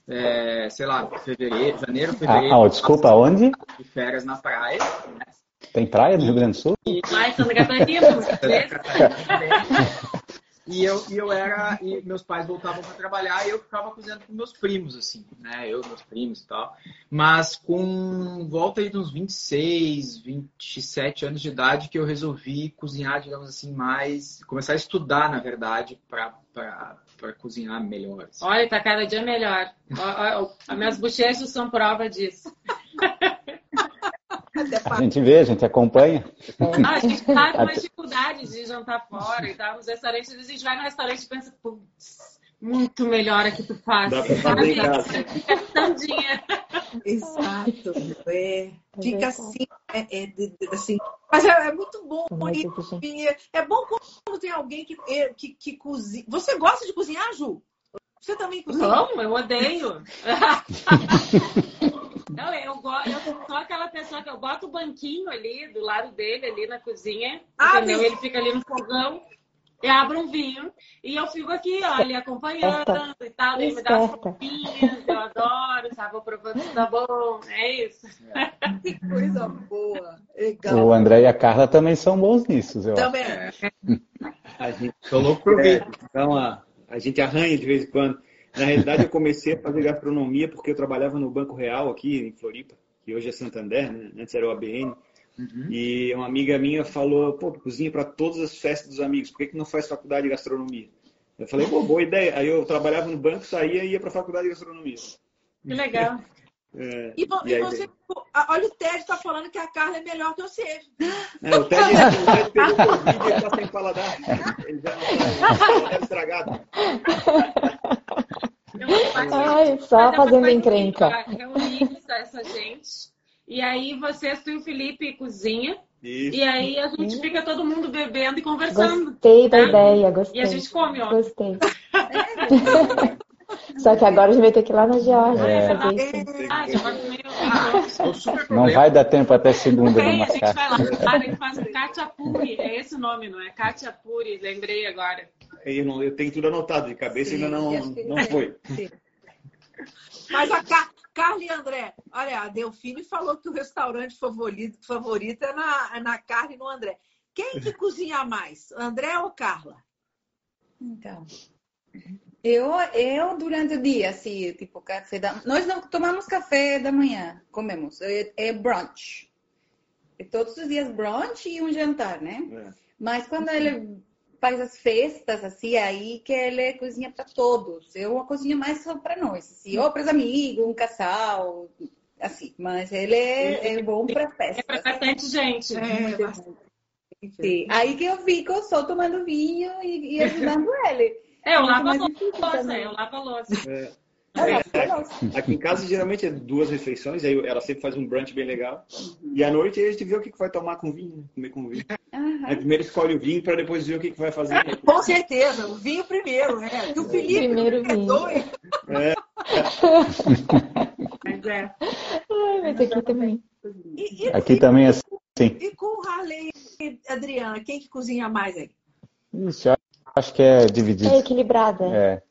é, sei lá, fevereiro, janeiro, fevereiro. Ah, oh, desculpa, onde? De férias na praia. Né? Tem praia no Rio Grande do Sul? E lá em Santa Catarina. E eu, e eu era, e meus pais voltavam para trabalhar e eu ficava cozinhando com meus primos, assim, né? Eu, meus primos e tal. Mas com volta aí de uns 26, 27 anos de idade que eu resolvi cozinhar, digamos assim, mais. começar a estudar, na verdade, para cozinhar melhor. Assim. Olha, tá cada dia melhor. As minhas bochechas são prova disso. A gente vê, a gente acompanha. Ah, a gente tá com uma dificuldade de jantar fora e tal. Nos restaurantes, a gente vai no restaurante e pensa, putz, muito melhor aqui tu faz. Dá pra fazer em casa. Fica. Exato. É, fica assim, é, é, assim. Mas é, é muito bom. E, é bom quando tem alguém que, que, que cozinha. Você gosta de cozinhar, Ju? Você também cozinha? Não, eu odeio. Não, eu, eu sou aquela pessoa que eu boto o banquinho ali do lado dele, ali na cozinha, ah, entendeu? Ele fica ali no fogão, e abro um vinho, e eu fico aqui, olha, acompanhando e tal, ele me dá as roupinhas, eu adoro, sabe? Vou provando se tá bom, é isso. Que coisa boa, legal. O André e a Carla também são bons nisso, eu Também. acho. A gente, louco pro é, Então, a, a gente arranha de vez em quando. Na realidade, eu comecei a fazer gastronomia porque eu trabalhava no Banco Real aqui em Floripa, que hoje é Santander, né? antes era o ABN. Uhum. E uma amiga minha falou, pô, cozinha para todas as festas dos amigos, por que, que não faz faculdade de gastronomia? Eu falei, pô, boa ideia. Aí eu trabalhava no banco, saía e ia para a faculdade de gastronomia. Que legal. É, e, e, e você, olha, o Ted está falando que a Carla é melhor que você. É, o Ted, o Ted pegou Covid e ele está sem paladar. Ele já está tá estragado. Ai, só fazendo encrenca. Reunir essa gente. E aí você, tu e o Felipe cozinha. Isso. E aí a gente fica todo mundo bebendo e conversando. Gostei da tá? ideia, gostei. E a gente come, ó. Gostei. Só que agora a gente vai ter que ir lá na Geórgia é. fazer isso. Ah, ah, não vai dar tempo até segunda no A gente vai lá, a gente faz o Katiapuri, é esse o nome, não é? Katiapuri, lembrei agora. Eu, não, eu tenho tudo anotado de cabeça e ainda não, não foi. Sim. Mas a Car Carla e André, olha, a Delfine falou que o restaurante favorito, favorito é na, é na Carla e no André. Quem que cozinha mais, André ou Carla? Então, eu, eu durante o dia, assim, tipo, café da... Nós não tomamos café da manhã, comemos, é, é brunch. É todos os dias brunch e um jantar, né? É. Mas quando ele faz as festas, assim, aí que ele cozinha para todos. Eu cozinho mais só para nós, assim, ou para os amigos, um casal, assim. Mas ele é, é bom para festa. É para bastante gente. É, Sim. Aí que eu fico só tomando vinho e, e ajudando ele. É, eu lavo a louça, eu lavo a louça. É. É, aqui em casa geralmente é duas refeições, aí ela sempre faz um brunch bem legal. Uhum. E à noite a gente vê o que vai tomar com vinho, né? comer com vinho. Uhum. Aí primeiro escolhe o vinho para depois ver o que vai fazer. Com certeza, o vinho primeiro, né? E o Felipe primeiro vinho. É. Mas é. Ai, mas aqui também. E, e, aqui e, também é assim. E com o Harley e Adriana, quem que cozinha mais aí? Isso, acho que é dividido. É equilibrada. É.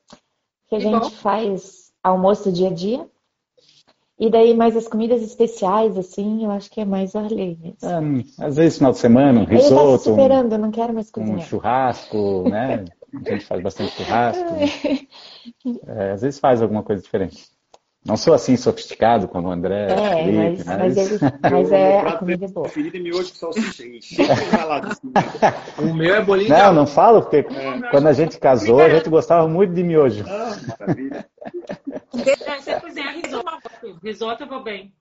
Que a gente faz almoço dia a dia. E daí mais as comidas especiais, assim, eu acho que é mais o Arley mesmo. É, às vezes final de semana, um risoto. Ele tá superando, um, não quero mais cozinhar. Um churrasco, né? A gente faz bastante churrasco. É, às vezes faz alguma coisa diferente. Não sou assim sofisticado como o André. É, Felipe, mas, mas, ele, mas é a comida é boa. Preferido miojo com salsicha. Assim, o meu é bolinho. Não, não falo, porque é. quando a gente casou, a gente gostava muito de miojo. Ah, maravilha. Você cozinha risoto, risoto eu vou bem.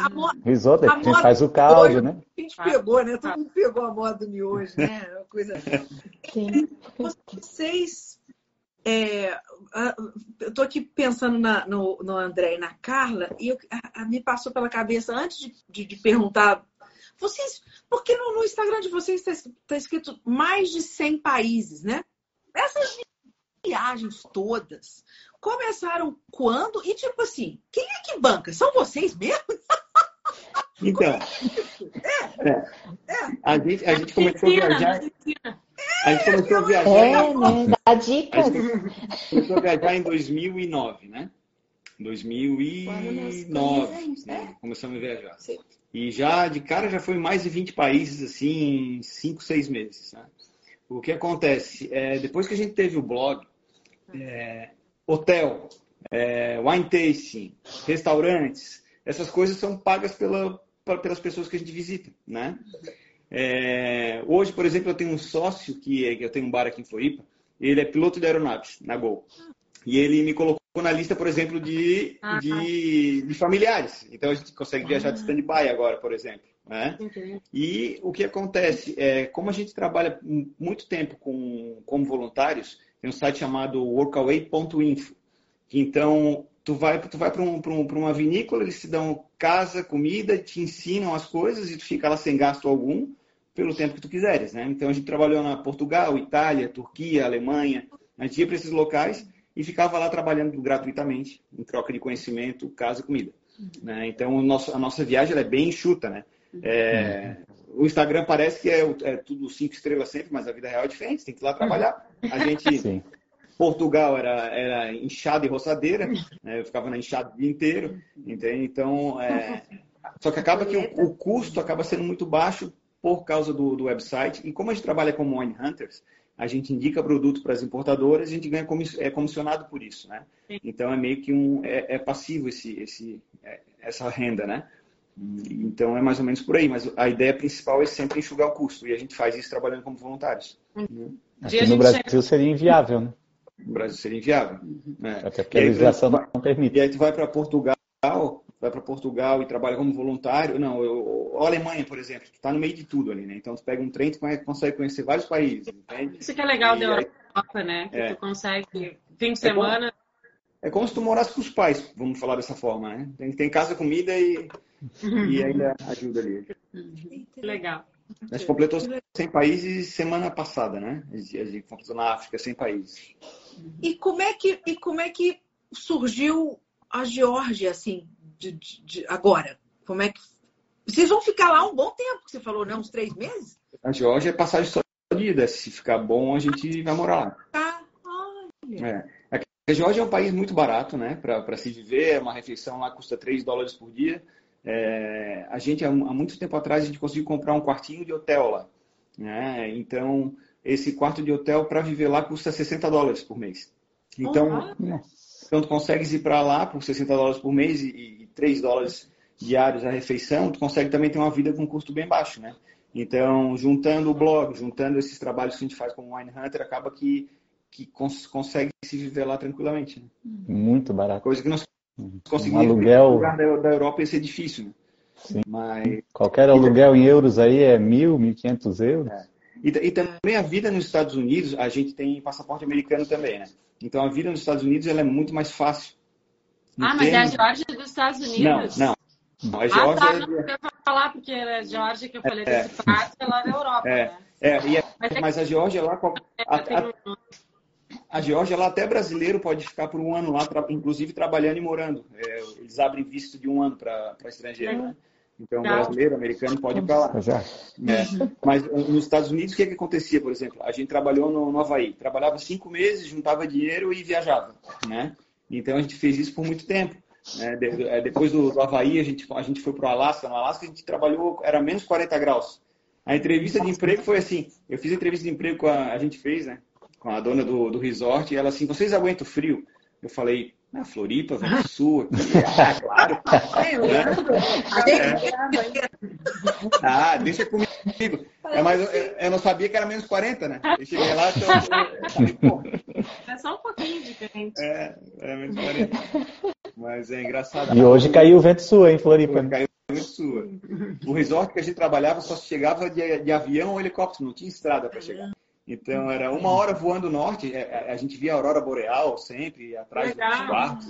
A moda, risoto, a moda faz o caldo, né? A gente pegou, né? Todo mundo pegou a moda do miojo, né? Uma coisa. Sim. Vocês é, eu estou aqui pensando na, no, no, André e na Carla, e eu, a, a, me passou pela cabeça, antes de, de, de perguntar, vocês, porque no, no Instagram de vocês está tá escrito mais de 100 países, né? essas viagens todas começaram quando? E tipo assim, quem é que banca? São vocês mesmo? Então, é, é. A, gente, a gente começou a viajar. A gente começou a viajar. É, né? Dá dicas. A gente começou a viajar em 2009, né? 2009, né? Começamos a viajar. Sim. E já, de cara, já foi mais de 20 países, assim, em 5, 6 meses. Né? O que acontece? É, depois que a gente teve o blog, é, hotel, é, wine tasting, restaurantes, essas coisas são pagas pela, pelas pessoas que a gente visita, né? É, hoje, por exemplo, eu tenho um sócio que, é, eu tenho um bar aqui em Floripa, ele é piloto de aeronaves, na Gol. E ele me colocou na lista, por exemplo, de, Ah. de, de familiares. Então a gente consegue viajar de stand-by agora, por exemplo. Né? Entendi. E o que acontece é, como a gente trabalha muito tempo com, como voluntários, tem um site chamado workaway.info. Então, tu vai, tu vai para um, um, uma vinícola, eles te dão casa, comida, te ensinam as coisas e tu fica lá sem gasto algum pelo tempo que tu quiseres, né? Então, a gente trabalhou na Portugal, Itália, Turquia, Alemanha. A gente ia para esses locais e ficava lá trabalhando gratuitamente, em troca de conhecimento, casa e comida. Né? Então, nosso, a nossa viagem é bem enxuta, né? É, o Instagram parece que é, é tudo cinco estrelas sempre, mas a vida real é diferente, tem que ir lá trabalhar. A gente, Sim. Portugal era, era enxada e roçadeira, né? eu ficava na enxada o dia inteiro, entende? Então, é, só que acaba que o, o custo acaba sendo muito baixo por causa do, do website. E como a gente trabalha como Wine Hunters, a gente indica produto para as importadoras e a gente ganha comiss- é comissionado por isso, né? Então é meio que um é, é passivo esse, esse é, essa renda, né? Então é mais ou menos por aí. Mas a ideia principal é sempre enxugar o custo e a gente faz isso trabalhando como voluntários. Aqui no Brasil seria inviável, né? No Brasil seria inviável. né? Até porque a E aí, legislação vai- não permite. E aí tu vai para Portugal, vai para Portugal e trabalha como voluntário. Não, eu, a Alemanha, por exemplo, tu tá no meio de tudo ali, né? Então tu pega um trem, tu conhe- consegue conhecer vários países, entende? Isso que é legal E da aí- Europa, né? Que É. tu consegue, fim de É bom. semana, É como se tu morasse com os pais, vamos falar dessa forma, né? Tem, tem casa, comida e, e ainda ajuda ali. que legal. A gente completou 100 países semana passada, né? A gente, a gente completou na África 100 países. E como é que, e como é que surgiu a Geórgia, assim, de, de- de- agora? Como é que. Vocês vão ficar lá um bom tempo, que você falou, né? Uns três meses? A Geórgia é passagem só de ida. Se ficar bom, a gente vai morar lá. Tá. Olha. É. A Geórgia é um país muito barato, né? Para se viver, uma refeição lá custa 3 dólares por dia. É, a gente, há, há muito tempo atrás, a gente conseguiu comprar um quartinho de hotel lá. Né? Então, esse quarto de hotel para viver lá custa 60 dólares por mês. Então, então tu consegues ir para lá por 60 dólares por mês e, e 3 dólares diários a refeição, tu consegue também ter uma vida com um custo bem baixo, né? Então, juntando o blog, juntando esses trabalhos que a gente faz como Wine Hunter, acaba que, que cons consegue se viver lá tranquilamente. Né? Muito barato. Coisa que nós Um conseguimos em aluguel, lugar da, da Europa ia ser difícil, né? Sim. Mas qualquer aluguel em euros aí é mil, mil e quinhentos euros. E, e também a vida nos Estados Unidos, a gente tem passaporte americano também, né? Então a vida nos Estados Unidos ela é muito mais fácil. Ah, mas é a? Geórgia dos Estados Unidos? não. Não, a Ah, Geórgia tá, é- não, eu ia falar, porque era a Geórgia que eu falei É. desse prato, é lá da Europa, É, né? é, a- Mas é mas a Geórgia lá, a, a, a Geórgia lá até brasileiro pode ficar por um ano lá, inclusive trabalhando e morando. É, eles abrem visto de um ano para estrangeiro. Né? Então Legal. brasileiro, americano pode ir para lá. Já. É. Mas uh, nos Estados Unidos, o que, que acontecia, por exemplo? A gente trabalhou no, no Havaí. Trabalhava cinco meses, juntava dinheiro e viajava, né? Então, a gente fez isso por muito tempo. né? De- eh, depois do, do Havaí, a gente, a gente foi para o Alasca. No Alasca, a gente trabalhou, era menos 40 graus. A entrevista de emprego foi assim. Eu fiz a entrevista de emprego com a, a gente fez, né? Com a dona do, do resort. E ela assim, vocês aguentam o frio? Eu falei, na Floripa, Vento Sul, aqui. Ah, claro. Ah, deixa comigo. É, mas eu, eu não sabia que era menos 40, né? Eu cheguei lá, então, eu É só um pouquinho diferente. é, é menos 40. Mas é engraçado. E hoje caiu o vento sul, hein, Floripa? né? Caiu muito sua. O resort que a gente trabalhava só chegava de, de avião ou helicóptero, não tinha estrada para chegar. Então era uma hora voando norte, é, a, a gente via a aurora boreal sempre atrás Legal. dos barcos.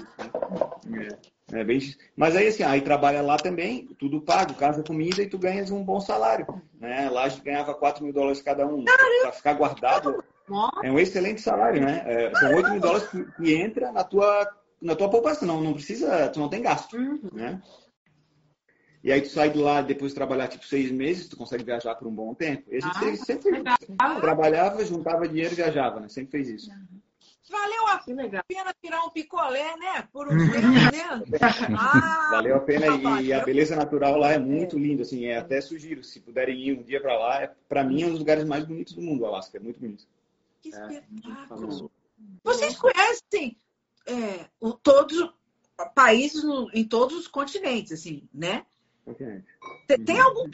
né? É, é bem, mas aí assim, aí trabalha lá também, tudo pago, casa, comida e tu ganhas um bom salário. Né? Lá a gente ganhava 4 mil dólares cada um. Para ficar guardado, É um excelente salário, né? É, são 8 mil dólares que, que entra na tua, na tua poupança, não, não precisa, tu não tem gasto, Uhum. né? E aí tu sai de lá depois de trabalhar tipo seis meses, tu consegue viajar por um bom tempo. E a gente Ah, sempre, legal. Trabalhava, juntava dinheiro e viajava, né? Sempre fez isso. Valeu a pena tirar um picolé, né? Por um tempo, né? Ah, Valeu a pena e a valeu. beleza natural lá é muito linda, assim, é até sugiro, se puderem ir um dia para lá, é, para mim é um dos lugares mais bonitos do mundo, o Alasca, é muito bonito. Que É, espetáculo. Falou. Vocês conhecem é, o- todos os países no- em todos os continentes, assim, né? Continente. Tem, tem algum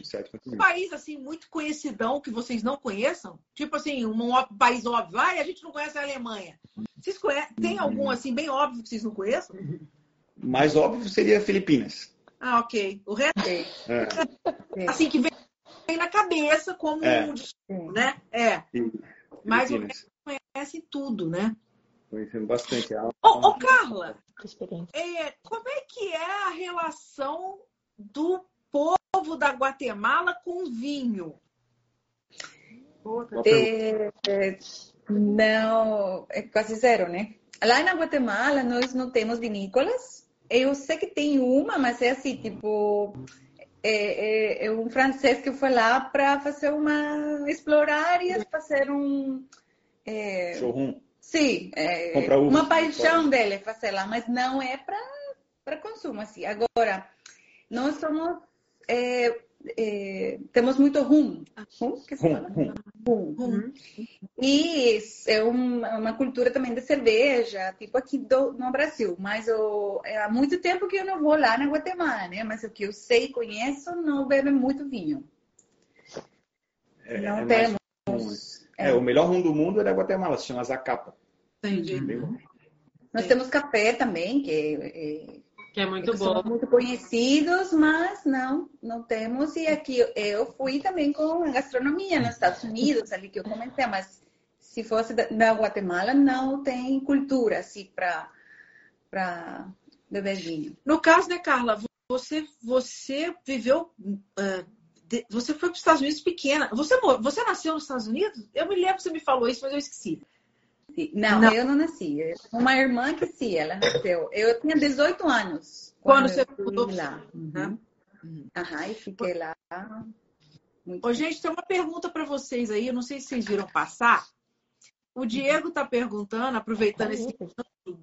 país assim muito conhecidão que vocês não conheçam? Tipo assim, um país óbvio. Ai, a gente não conhece a Alemanha. Vocês conhecem? Tem algum assim bem óbvio que vocês não conheçam? Mais óbvio seria Filipinas. Ah, ok. O resto, É, sim, assim, que vem vem na cabeça como É. um, sim. né? É. sim, Mas o Filipinas. conhece tudo, né? Conhecendo bastante. Ah, Ô, ô, Carla, Muita experiência. é, como é que é a relação do povo da Guatemala com vinho? É, não, é quase zero, né? Lá na Guatemala nós não temos vinícolas. Eu sei que tem uma, mas é assim, tipo, é, é- é um francês que foi lá para fazer uma explorar e fazer um é, showroom. sim, é, uma paixão dele fazer lá, mas não é para para consumo assim. Agora, nós somos é, é, temos muito rum, rum que se Rum, fala? rum. Rum. Uhum. E é uma, uma cultura também de cerveja, tipo aqui do, no Brasil. Mas o, é há muito tempo que eu não vou lá na Guatemala, né? Mas o que eu sei e conheço, não bebem muito vinho. É, não é temos. comum, É, o melhor rum do mundo é da Guatemala, se chama Zacapa. Entendi. Nós temos café também, que Que é muito bom. muito conhecidos, mas não, não temos. E aqui eu fui também com a gastronomia nos Estados Unidos, ali que eu comentei, mas se fosse da, Guatemala, não tem cultura assim para para beber vinho. No caso, né, Carla, você, você viveu. de- você foi para os Estados Unidos pequena. Você, você nasceu nos Estados Unidos? Eu me lembro que você me falou isso, mas eu esqueci. Não, Não. eu não nasci. Uma irmã que sim, ela nasceu. Eu tinha 18 anos Quando eu você mudou lá. né? Uhum. Aham, e fiquei lá. Muito Ô, gente, tem uma pergunta para vocês aí. Eu não sei se vocês viram passar. O Diego está perguntando, aproveitando esse exemplo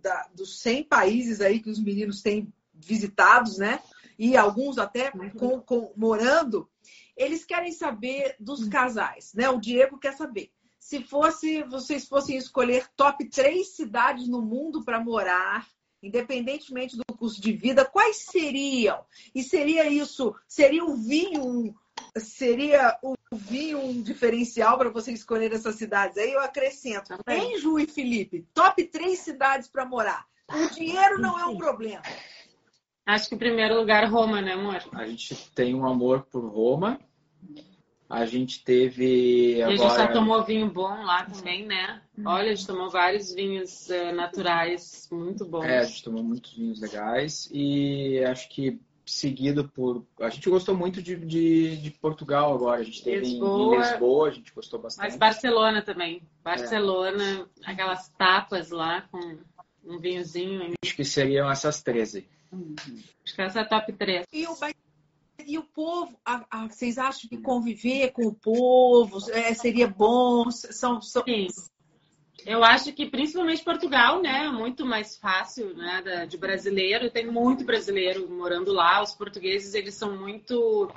da- dos 100 países aí que os meninos têm visitados, né? E alguns até com, com- morando. Eles querem saber dos casais, né? O Diego quer saber. Se fosse, vocês fossem escolher top três cidades no mundo para morar, independentemente do custo de vida, quais seriam? E seria isso? Seria o vinho seria o vinho um diferencial para você escolher essas cidades? Aí eu acrescento, Também. hein, Ju e Felipe? Top três cidades para morar. O dinheiro não é um problema. Acho que em primeiro lugar Roma, né, amor? A gente tem um amor por Roma. A gente teve E a gente agora. já tomou vinho bom lá também, né? Olha, a gente tomou vários vinhos eh, naturais muito bons. É, a gente tomou muitos vinhos legais e acho que seguido por. A gente gostou muito de, de, de Portugal agora. A gente teve em- Lisboa. em Lisboa, a gente gostou bastante. Mas Barcelona também. Barcelona, aquelas tapas lá com um vinhozinho. Acho que seriam essas 13. Acho que essa é a top 3. E o, e o povo, a- a- vocês acham que conviver com o povo é, seria bom? São, são... Sim. Eu acho que principalmente Portugal, né? é Muito mais fácil, né? De brasileiro. Tem muito brasileiro morando lá. Os portugueses, eles são muito.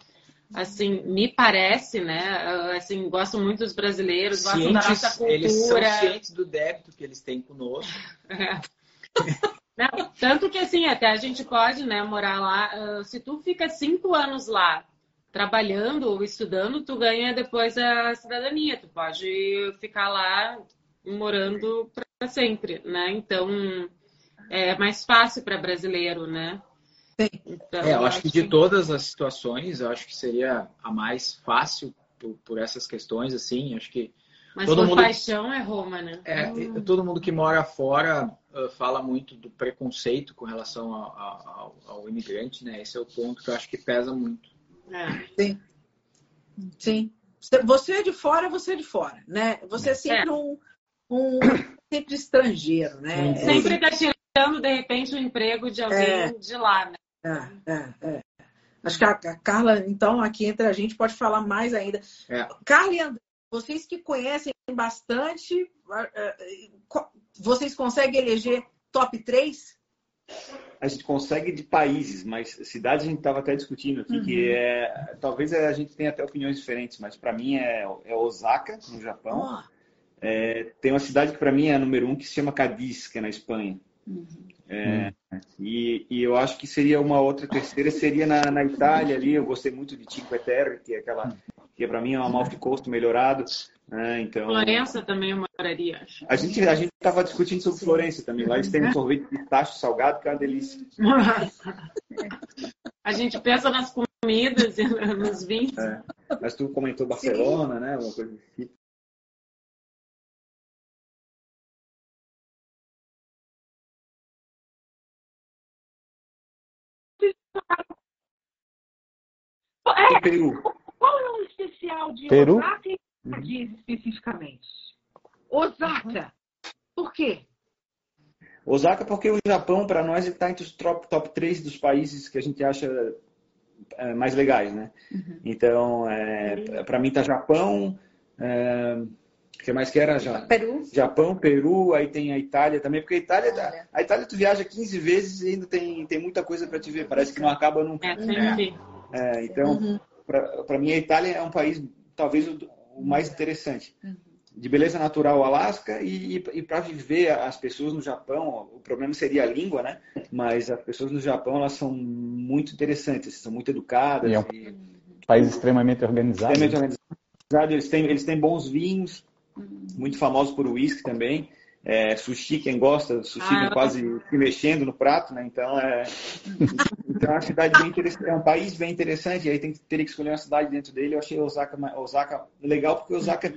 Assim, me parece, né? Assim, gostam muito dos brasileiros, gostam da nossa Cientes, eles são cultura. cientes do débito que eles têm conosco. Não, tanto que assim, até a gente pode, né, morar lá. ah, se tu fica cinco anos lá trabalhando ou estudando, tu ganha depois a cidadania. Tu pode ficar lá morando para sempre, né? Então é mais fácil para brasileiro, né? Então, É, eu acho que de todas as situações, eu acho que seria a mais fácil por, por essas questões, assim. Acho que Mas todo por mundo- paixão é Roma, né? É, e todo mundo que mora fora uh, fala muito do preconceito com relação ao, ao- ao imigrante, né? Esse é o ponto que eu acho que pesa muito. É. Sim. Você é de fora, você é de fora, né? Você é sempre um, um sempre estrangeiro, né? Sempre está tirando, de repente, o emprego de alguém é, de lá, né? É, é, é. Acho que a, a, Carla, então, aqui entre a gente, pode falar mais ainda. É. Carla e André, vocês que conhecem bastante, vocês conseguem eleger top 3? A gente consegue de países, mas cidades a gente estava até discutindo aqui, uhum. que é. Talvez a gente tenha até opiniões diferentes, mas para mim é, é, Osaka, no Japão. Oh. É, tem uma cidade que para mim é a número um, que se chama Cadiz, que é na Espanha. Uhum. É, e, e, eu acho que seria uma outra terceira, seria na, na Itália ali. Eu gostei muito de Cinque Terre, que é aquela que para mim é um Amalfi Coast melhorado. Né? Então, Florença também eu moraria, acho. A gente a gente estava discutindo sobre Sim. Florença também. Lá eles têm um sorvete de tacho salgado, que é uma delícia. a gente pensa nas comidas e nos vinhos. É. Mas tu comentou Barcelona, Sim. né? Uma coisa assim. É, Peru. Qual é o especial de Peru? Osaka e Cadiz especificamente? Osaka. Por quê? Osaka porque o Japão, para nós, está entre os top, top 3 dos países que a gente acha é, mais legais, né? Uhum. Então, é, para mim tá Japão, é, que mais que era já? Peru. Japão, Peru, aí tem a Itália também, porque a Itália, a Itália tu viaja 15 vezes e ainda tem, tem muita coisa para te ver, parece que não acaba nunca. É, sim. É, então, uhum. para mim, a Itália é um país talvez o, mais interessante. Uhum. De beleza natural, Alasca, e, e, e para viver as pessoas no Japão, o problema seria a língua, né? Mas as pessoas no Japão, elas são muito interessantes, são muito educadas. E é um e... país extremamente organizado. Extremamente organizado. Eles têm, eles têm bons vinhos, uhum. muito famosos por uísque também. É, sushi, quem gosta, sushi ah, quase se mexendo no prato, né? Então é, então é uma cidade bem interessante, é um país bem interessante. E aí tem que ter que escolher uma cidade dentro dele. Eu achei Osaka, Osaka legal porque Osaka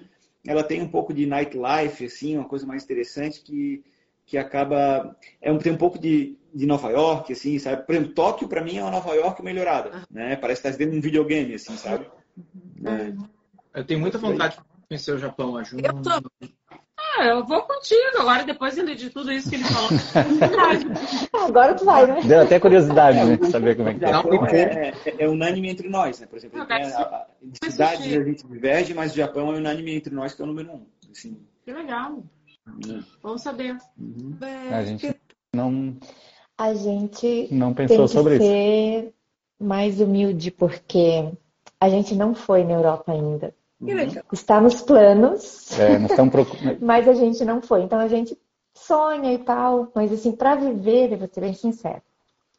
ela tem um pouco de nightlife, assim, uma coisa mais interessante que que acaba é um tem um pouco de, de Nova York, assim, sabe? Por exemplo, Tóquio para mim é uma Nova York melhorada, né? Parece que está dentro de um videogame, assim, sabe? É. Eu tenho muita vontade de conhecer o Japão, ajuda. Eu tô ah, eu vou contigo. Agora, depois de tudo isso que ele falou. Agora tu vai, né? Deu até curiosidade, né? Saber como é que é. É, é, é unânime entre nós, né? Por exemplo, tem a, a, de cidades a gente diverge, mas o Japão é unânime entre nós, que é o número um. Assim. Que legal. Vamos saber. Uhum. A gente não. A gente não pensou tem que sobre ser isso. mais humilde, porque a gente não foi na Europa ainda. Uhum. Está nos planos, é, estamos mas a gente não foi. Então a gente sonha e tal, mas assim, para viver, eu vou ser bem sincero,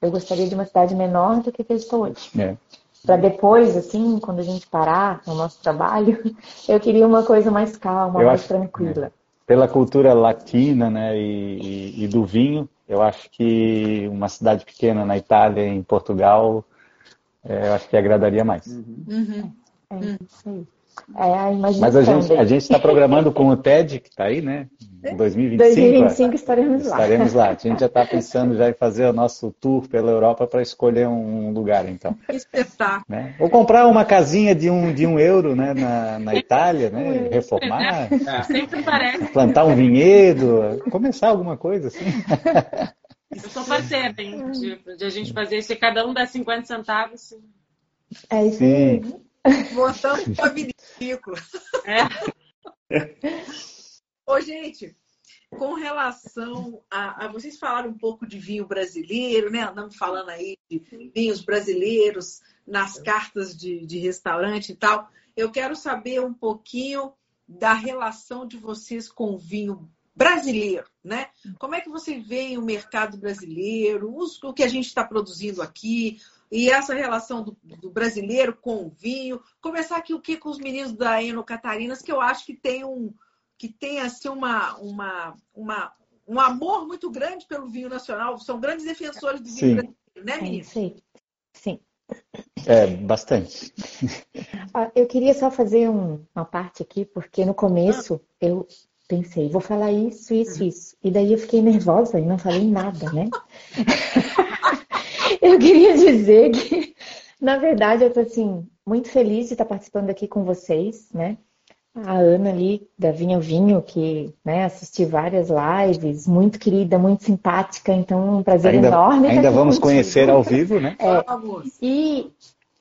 eu gostaria de uma cidade menor do que eu estou hoje. É. Para depois, assim, quando a gente parar no nosso trabalho, eu queria uma coisa mais calma, eu mais acho, tranquila. É. Pela cultura latina, né, e, e, e, do vinho, eu acho que uma cidade pequena na Itália, em Portugal, é, eu acho que agradaria mais. Uhum. Uhum. É isso aí. É a imaginação. Mas a gente a está programando com o TED que está aí, né? Em 2025. 2025 estaremos lá. Estaremos lá. A gente já está pensando já em fazer o nosso tour pela Europa para escolher um lugar, então. Espetáculo. Né? Ou comprar uma casinha de um de um euro, né? Na, na Itália, né? Reformar. É. Sempre parece. Plantar um vinhedo, começar alguma coisa assim. Eu sou parceira, hein? De, de, a gente fazer isso e cada um dá 50 centavos. É isso aí. Botando para vinícola. É. Ô, gente, com relação a, a, Vocês falaram um pouco de vinho brasileiro, né? Andamos falando aí de vinhos brasileiros nas cartas de, de restaurante e tal. Eu quero saber um pouquinho da relação de vocês com o vinho brasileiro, né? Como é que você vê o mercado brasileiro, o que a gente está produzindo aqui, e essa relação do, do, brasileiro com o vinho. Começar aqui o que com os meninos da Eno Catarinas, que eu acho que tem um que tem assim uma, uma, uma um amor muito grande pelo vinho nacional. São grandes defensores do vinho Sim. brasileiro, né, meninos? Sim. Sim. É, bastante. Ah, eu queria só fazer um, uma parte aqui, porque no começo eu pensei, vou falar isso, isso, uhum. isso. E daí eu fiquei nervosa e não falei nada, né? Eu queria dizer que, na verdade, eu estou assim, muito feliz de estar participando aqui com vocês, né? a Ana ali, da Vinho Vinho, que né, assisti várias lives, muito querida, muito simpática, então um prazer ainda, enorme. Ainda vamos conhecer ao vivo, né? É, e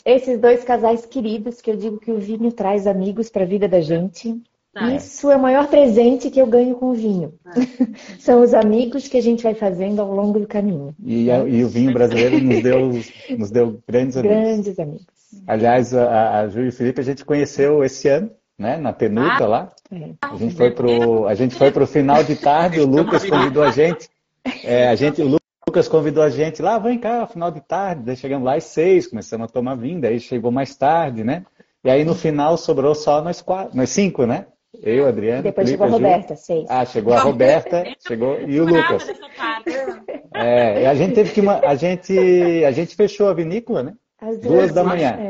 esses dois casais queridos, que eu digo que o vinho traz amigos para a vida da gente. Tá. Isso é o maior presente que eu ganho com o vinho. É. São os amigos que a gente vai fazendo ao longo do caminho. E, a, e o vinho brasileiro nos deu, nos deu grandes amigos. Grandes amigos. Aliás, a, a Ju e o Felipe a gente conheceu esse ano, né? Na Tenuta ah, lá. É. A gente foi pro, a gente foi pro final de tarde. O Lucas convidou a gente. É, a gente, o Lucas convidou a gente lá, vem cá, final de tarde. Daí chegamos lá às seis, começamos a tomar vinho. Aí chegou mais tarde, né? E aí no final sobrou só nós quatro, nós cinco, né? Eu, Adriana. Depois Felipe, chegou a Roberta, seis. Ah, chegou a Roberta, chegou e o Lucas. É, a gente teve que uma, a gente a gente fechou a vinícola, né? Às duas, duas da manhã.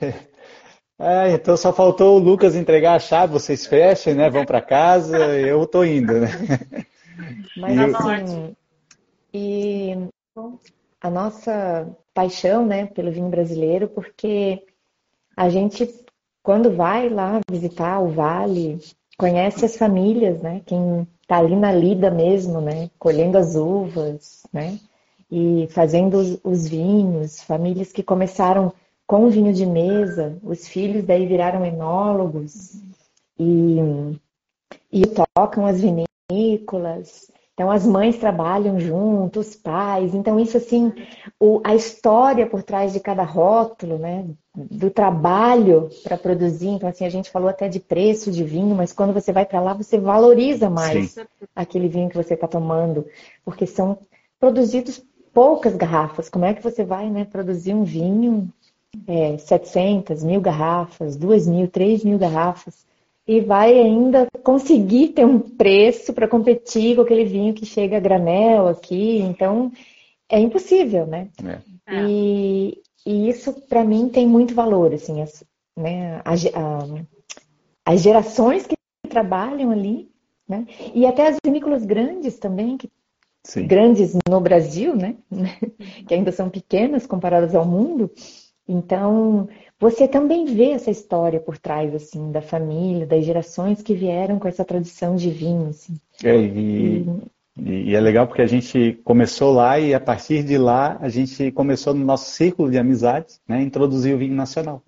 É. É, então só faltou o Lucas entregar a chave, vocês fechem, né? Vão para casa, eu tô indo, né? Mas e assim, e a nossa paixão, né, pelo vinho brasileiro, porque a gente quando vai lá visitar o vale, conhece as famílias, né? Quem tá ali na lida mesmo, né? Colhendo as uvas, né? E fazendo os, os vinhos, famílias que começaram com vinho de mesa, os filhos daí viraram enólogos e, e tocam as vinícolas. Então as mães trabalham junto, os pais. Então isso assim, o, a história por trás de cada rótulo, né, do trabalho para produzir. Então assim a gente falou até de preço de vinho, mas quando você vai para lá você valoriza mais Sim. aquele vinho que você está tomando, porque são produzidos poucas garrafas. Como é que você vai, né, produzir um vinho é, 700, mil garrafas, 2 mil, 3 mil garrafas, e vai ainda conseguir ter um preço para competir com aquele vinho que chega a granel aqui. Então, é impossível, né? É. E, e, isso, para mim, tem muito valor, assim, as, né, a, a, as gerações que trabalham ali, né? E até as vinícolas grandes também, que grandes no Brasil, né? que ainda são pequenas comparadas ao mundo, então, você também vê essa história por trás, assim, da família, das gerações que vieram com essa tradição de vinho, assim. É, e, e, e, é legal porque a gente começou lá e a partir de lá a gente começou no nosso círculo de amizades, né, introduzir o vinho nacional,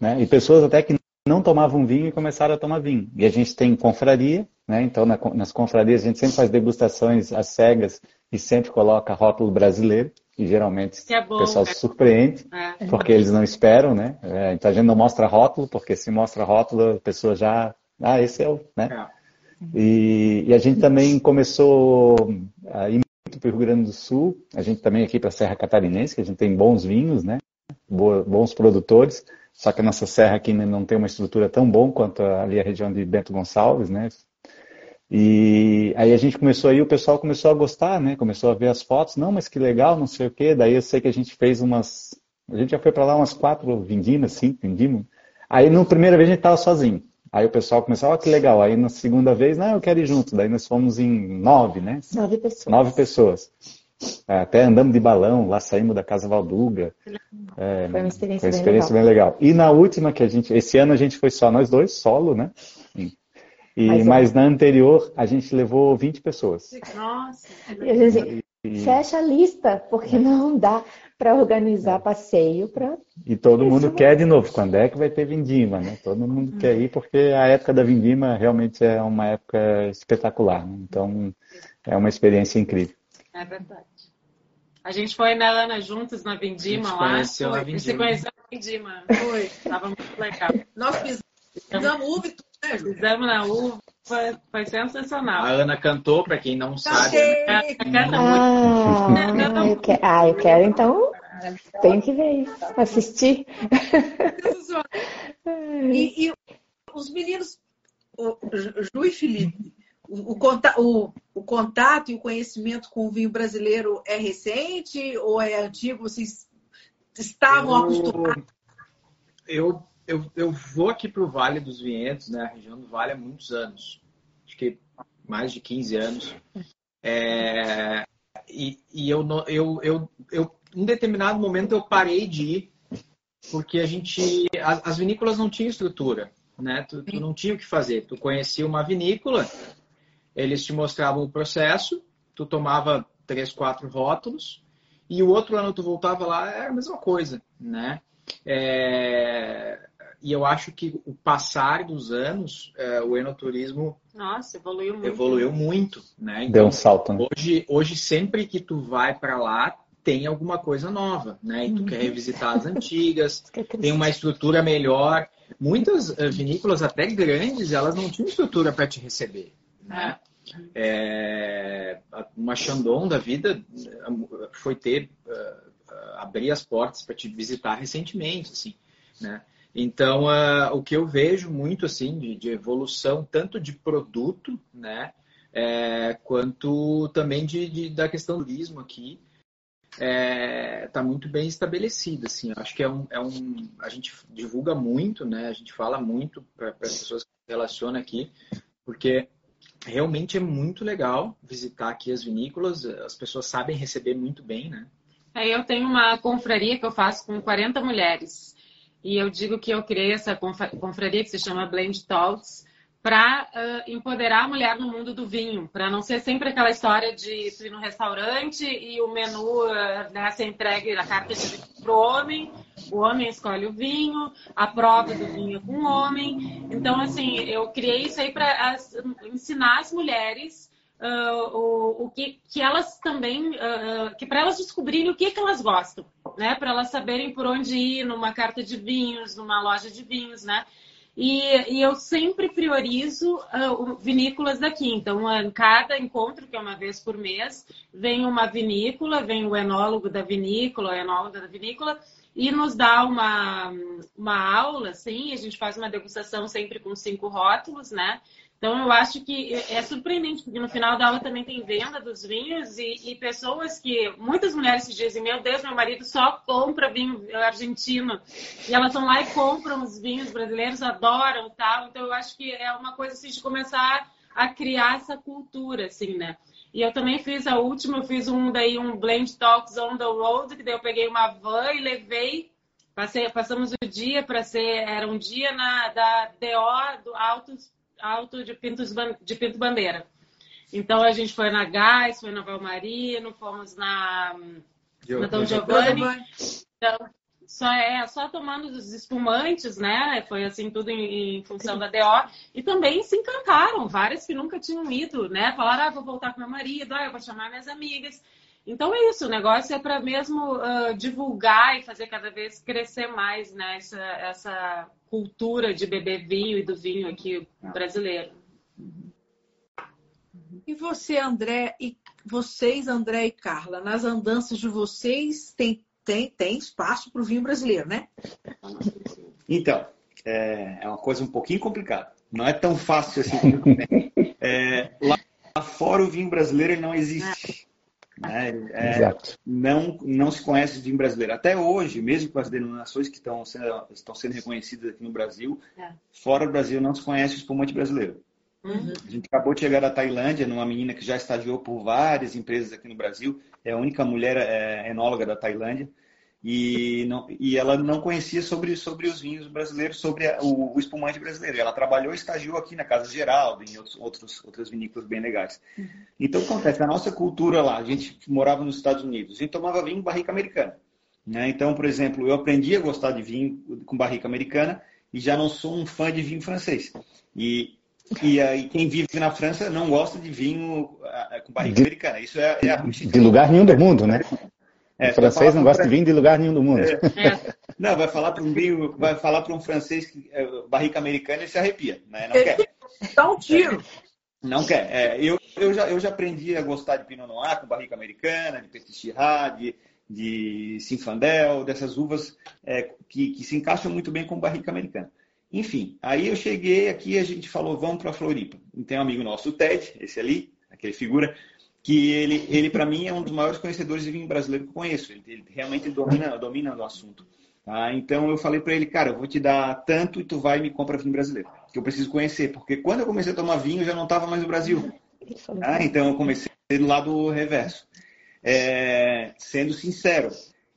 né, e pessoas até que não tomavam vinho e começaram a tomar vinho. E a gente tem confraria, né, então na, nas confrarias a gente sempre faz degustações às cegas e sempre coloca rótulo brasileiro que geralmente é bom, o pessoal se surpreende, é. porque eles não esperam, né? É, então a gente não mostra rótulo, porque se mostra rótulo, a pessoa já. Ah, esse é o. Né? É. E, e, a gente também começou a ir muito para o Rio Grande do Sul, a gente também aqui para a Serra Catarinense, que a gente tem bons vinhos, né? bons produtores, só que a nossa serra aqui não tem uma estrutura tão bom quanto ali a região de Bento Gonçalves, né? E aí a gente começou aí, o pessoal começou a gostar, né? Começou a ver as fotos, não, mas que legal, não sei o quê. Daí eu sei que a gente fez umas. A gente já foi para lá umas quatro vindimas, cinco vindimas. Aí na primeira vez a gente estava sozinho. Aí o pessoal começou, ó, oh, que legal. Aí na segunda vez, não, eu quero ir junto. Daí nós fomos em nove, né? Nove pessoas. Nove pessoas. É, até andamos de balão, lá saímos da Casa Valduga. É, foi uma experiência, foi uma experiência bem, legal. bem, legal. E na última que a gente, esse ano a gente foi só nós dois, solo, né? E, mas, mas na anterior a gente levou 20 pessoas. Nossa! E a gente e... fecha a lista, porque não dá para organizar passeio para. E todo mundo Isso quer de novo. Quando é que vai ter vindima, né? Todo mundo hum. quer ir, porque a época da vindima realmente é uma época espetacular. Né? Então é uma experiência incrível. É verdade. A gente foi, né, Ana, juntos na Vindima lá. Conheceu a Vindima. Se conheceu na Vindima. Foi. Tava muito legal. Nós fizemos uva e Fizemos na uva, foi sensacional. A Ana cantou, para quem não sabe. Canta ah, muito. Eu quero, ah, eu quero então. Tenho que ver isso, assistir. E, e os meninos, o Ju e Felipe, o, o, o, contato e o conhecimento com o vinho brasileiro é recente ou é antigo? Vocês estavam eu, acostumados? Eu eu, eu vou aqui para o Vale dos Vinhedos, né, a região do Vale, há muitos anos. Acho que mais de 15 anos. É, e e eu, eu, eu, eu, em determinado momento, eu parei de ir porque a gente, as, as vinícolas não tinham estrutura, né? Tu, tu, não tinha o que fazer. Tu conhecia uma vinícola, eles te mostravam o processo, tu tomava três, quatro rótulos e o outro ano tu voltava lá era a mesma coisa, né? É... E eu acho que o passar dos anos, é, o enoturismo Nossa, evoluiu muito. Evoluiu muito, né? Então, Deu um salto, né? Hoje, hoje sempre que tu vai para lá, tem alguma coisa nova, né? E tu uhum. quer revisitar as antigas, tem uma estrutura melhor. Muitas uh, vinícolas, até grandes, elas não tinham estrutura para te receber, né? É, uma Chandon da vida eh, foi ter uh, abrir as portas para te visitar recentemente, assim, né? Então, uh, o que eu vejo muito assim de, de evolução, tanto de produto, né, é, quanto também de, de, da questão do turismo aqui, está é, tá muito bem estabelecida. Assim. Acho que é um, é um. A gente divulga muito, né? A gente fala muito para as pessoas que se relacionam aqui, porque realmente é muito legal visitar aqui as vinícolas. As pessoas sabem receber muito bem, né? É, eu tenho uma confraria que eu faço com 40 mulheres. E eu digo que eu criei essa confraria que se chama Blend Talks para uh, empoderar a mulher no mundo do vinho, para não ser sempre aquela história de ir no restaurante e o menu uh, né, ser entregue a carta de para o homem, o homem escolhe o vinho, a prova do vinho é com o homem. Então, assim, eu criei isso aí para ensinar as mulheres uh, o, o que, que elas também, que para elas descobrirem o que, que elas gostam, né? Para elas saberem por onde ir numa carta de vinhos, numa loja de vinhos, né? E, e eu sempre priorizo uh, vinícolas daqui. Então, em cada encontro, que é uma vez por mês, vem uma vinícola, vem o enólogo da vinícola, a enóloga da vinícola, e nos dá uma, uma aula, assim, a gente faz uma degustação sempre com cinco rótulos, né? Então, eu acho que é surpreendente, porque no final da aula também tem venda dos vinhos e, e, pessoas que. Muitas mulheres se dizem: Meu Deus, meu marido só compra vinho argentino. E elas vão lá e compram os vinhos brasileiros, adoram tal. Então, eu acho que é uma coisa assim, de começar a criar essa cultura, assim, né? E eu também fiz a última, eu fiz um daí, um Blend Talks on the Road, que daí eu peguei uma van e levei. Passei, passamos o dia para ser. Era um dia na, da DO do Altos alto de, Pintos, de Pinto Bandeira. Então a gente foi na Gás, foi na Valmarino, fomos na, na Dom Giovanni. Então, só, é, só tomando os espumantes, né? Foi assim, tudo em, em, função da DO. E também se encantaram, várias que nunca tinham ido, né? Falaram, ah, vou voltar com meu marido, ah, eu vou chamar minhas amigas. Então é isso, o negócio é para mesmo uh, divulgar e fazer cada vez crescer mais né, essa, essa cultura de beber vinho e do vinho aqui brasileiro. E você, André, e vocês, André e Carla, nas andanças de vocês tem, tem, tem espaço para o vinho brasileiro, né? Então, é, é, uma coisa um pouquinho complicada. Não é tão fácil assim. é, lá, lá fora o vinho brasileiro não existe. Né? É, não, não se conhece vinho brasileiro. Até hoje, mesmo com as denominações que estão sendo, estão sendo reconhecidas aqui no Brasil, é. fora do Brasil não se conhece o espumante brasileiro. Uhum. A gente acabou de chegar da Tailândia, numa menina que já estagiou por várias empresas aqui no Brasil, é a única mulher é, enóloga da Tailândia e, não, e ela não conhecia sobre, sobre os vinhos brasileiros, sobre a, o, o, espumante brasileiro. Ela trabalhou e estagiou aqui na Casa Geraldo, em outros, outros, outras vinícolas bem legais. Uhum. Então, o que acontece? A nossa cultura lá, a gente morava nos Estados Unidos, a gente tomava vinho barrica americana. Né? Então, por exemplo, eu aprendi a gostar de vinho com barrica americana e já não sou um fã de vinho francês. E, e aí, quem vive na França não gosta de vinho com barrica de, americana. Isso é, é a De lugar nenhum do mundo, né? É, o francês não gosta de vinho de lugar nenhum do mundo. É. é. Não, vai falar para um vinho, vai falar para um francês que é, barrica americana e se arrepia, né? Não quer. Dá um tiro. Não quer. É, eu, eu, já, eu já aprendi a gostar de Pinot Noir com barrica americana, de Petit Chirrat, de, de Sinfandel, dessas uvas é, que, que se encaixam muito bem com barrica americana. Enfim, aí eu cheguei aqui a gente falou, vamos para Floripa. Tem um amigo nosso, o Ted, esse ali, aquele figura, que ele, ele para mim, é um dos maiores conhecedores de vinho brasileiro que eu conheço. Ele, ele realmente domina, domina o assunto. Tá? Então eu falei para ele, cara, eu vou te dar tanto e tu vai e me compra vinho brasileiro, que eu preciso conhecer, porque quando eu comecei a tomar vinho eu já não estava mais no Brasil. Tá? Então eu comecei do lado reverso. É, sendo sincero,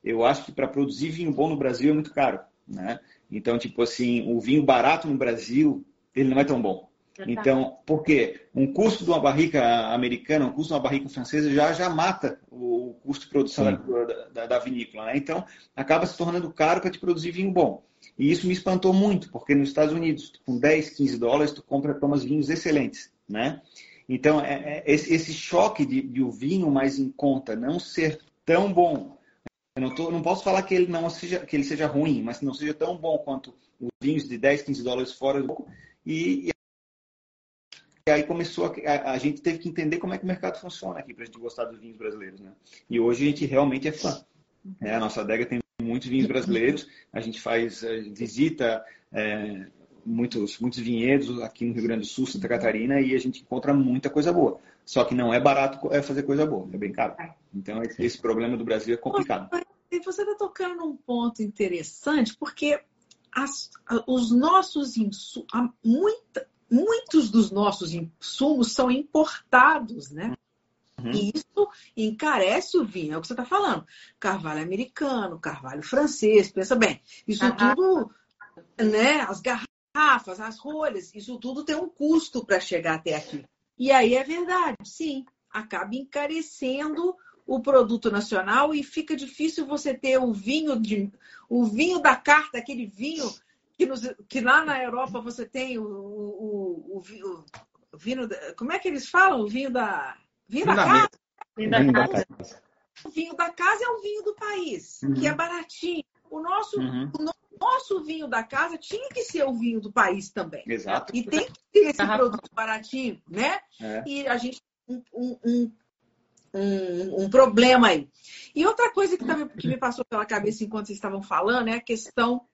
eu acho que para produzir vinho bom no Brasil é muito caro. né? Então, tipo assim, o vinho barato no Brasil, ele não é tão bom. Então, por quê? Um custo de uma barrica americana, um custo de uma barrica francesa já, já mata o custo de produção da, da, da, vinícola. Né? Então, acaba se tornando caro para te produzir vinho bom. E isso me espantou muito, porque nos Estados Unidos, com 10, 15 dólares, tu compra tomas vinhos excelentes. Né? Então, é, é, esse, esse, choque de, de, o vinho mais em conta não ser tão bom, eu não, tô, não posso falar que ele não seja, que ele seja ruim, mas não seja tão bom quanto os vinhos de 10, 15 dólares fora do e, e e aí começou a, a, a, gente teve que entender como é que o mercado funciona aqui para a gente gostar dos vinhos brasileiros, né? E hoje a gente realmente é fã. Né? A nossa adega tem muitos vinhos brasileiros, a gente faz a gente visita é, muitos muitos vinhedos aqui no Rio Grande do Sul, Santa Catarina e a gente encontra muita coisa boa. Só que não é barato é fazer coisa boa, é bem caro. Então esse, esse problema do Brasil é complicado. E você está tocando num ponto interessante porque as, os nossos insumos, muita, muitos dos nossos insumos são importados, né? Uhum. E isso encarece o vinho, é o que você está falando. Carvalho americano, carvalho francês, pensa bem. Isso tudo, né? As garrafas, as rolhas, isso tudo tem um custo para chegar até aqui. E aí é verdade, sim, acaba encarecendo o produto nacional e fica difícil você ter o vinho de o vinho da carta, aquele vinho que, nos, que lá na Europa você tem o, o, o, o, vinho. Como é que eles falam? O vinho da. Vinho, da, casa. Vinho da casa. O vinho da casa é o vinho do país, uhum. que é baratinho. O nosso, uhum. o nosso vinho da casa tinha que ser o vinho do país também. Exato. E tem que ter esse produto baratinho, né? É. E a gente. Um, um, um, um, problema aí. E outra coisa que, também, que me passou pela cabeça enquanto vocês estavam falando é a questão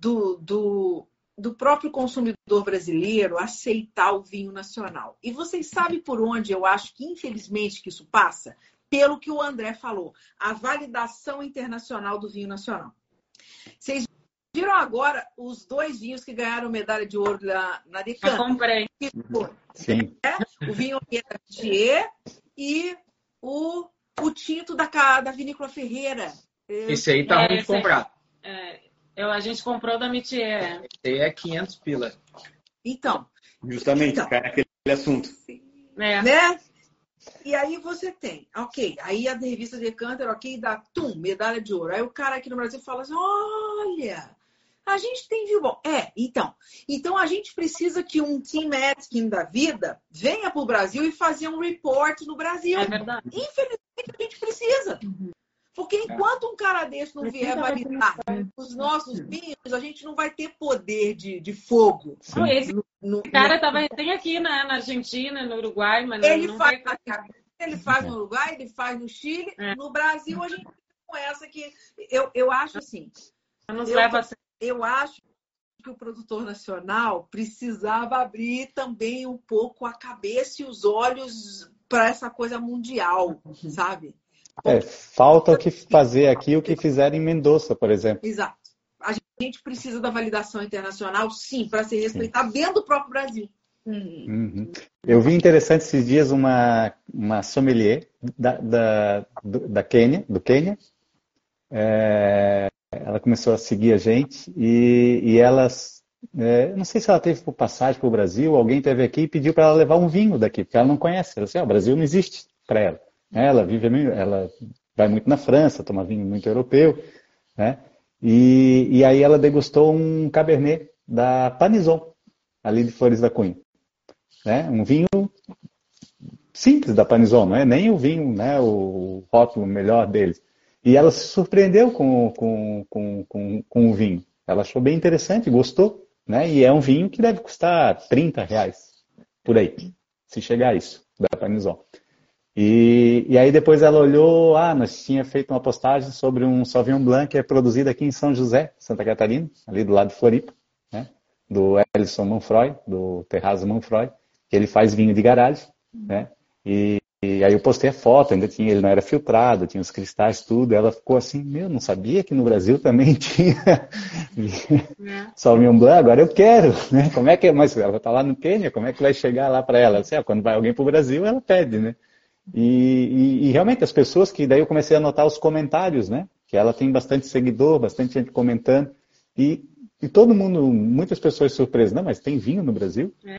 do, do, do próprio consumidor brasileiro aceitar o vinho nacional. E vocês sabem por onde eu acho que, infelizmente, que isso passa? Pelo que o André falou, a validação internacional do vinho nacional. Vocês viram agora os dois vinhos que ganharam medalha de ouro na, na Decan? Eu comprei. Sim. É, o vinho Thier e o, o tinto da, da Vinícola Ferreira. Esse aí tá é, ruim de comprar. É, eu, a gente comprou da Mitier. É 500 pila. Então. Justamente, então, cai naquele assunto. É. Né? E aí você tem, ok, aí a revista Decanter, ok, dá tum, medalha de ouro. Aí o cara aqui no Brasil fala assim: olha, a gente tem vinho bom. É, então. Então a gente precisa que um Team Atkin da vida venha para o Brasil e fazer um report no Brasil. É verdade. Infelizmente a gente precisa. Uhum. Porque é. enquanto um cara desse não vier validar os nossos vinhos, a gente não vai ter poder de, de fogo. Não, esse no, no, cara estava tem aqui na, na, Argentina, no Uruguai, mas ele não faz, vai... Ele faz no Uruguai, ele faz no Chile. É. No Brasil, a gente com essa que eu, eu acho assim. Nos eu, leva a... eu acho que o produtor nacional precisava abrir também um pouco a cabeça e os olhos para essa coisa mundial, sabe? É, falta o que fazer aqui o que fizeram em Mendoza, por exemplo. Exato. A gente precisa da validação internacional, sim, para ser respeitado dentro do próprio Brasil. Uhum. Eu vi interessante esses dias uma, uma sommelier da, da, do, da Quênia, do Quênia. É, ela começou a seguir a gente e, e elas, é, não sei se ela teve por passagem para o Brasil, alguém teve aqui e pediu para ela levar um vinho daqui, porque ela não conhece. Ela disse, ah, o Brasil não existe para ela. Ela vive, ela vai muito na França, toma vinho muito europeu, né? E, e aí ela degustou um Cabernet da Panizon, ali de Flores da Cunha. Né? Um vinho simples da Panizon, não é nem o vinho, né, o rótulo melhor deles. E ela se surpreendeu com, com, com, com, com o vinho. Ela achou bem interessante, gostou. Né? E é um vinho que deve custar 30 reais por aí, se chegar a isso, da Panizon. E, e, aí depois ela olhou, ah, nós tinha feito uma postagem sobre um Sauvignon Blanc que é produzido aqui em São José, Santa Catarina, ali do lado de Floripa, né? do Ellison Manfroy, do Terrazo Manfroy, que ele faz vinho de garagem, né? E, e, aí eu postei a foto, ainda tinha, ele não era filtrado, tinha os cristais, tudo. Ela ficou assim, meu, não sabia que no Brasil também tinha é. Sauvignon Blanc, agora eu quero, né? Como é que é? Mas ela está lá no Quênia, como é que vai chegar lá para ela? Assim, ah, quando vai alguém para o Brasil, ela pede, né? E, e, e, realmente as pessoas que daí eu comecei a notar os comentários, né? Que ela tem bastante seguidor, bastante gente comentando. E, e todo mundo, muitas pessoas surpresas, não, mas tem vinho no Brasil? É.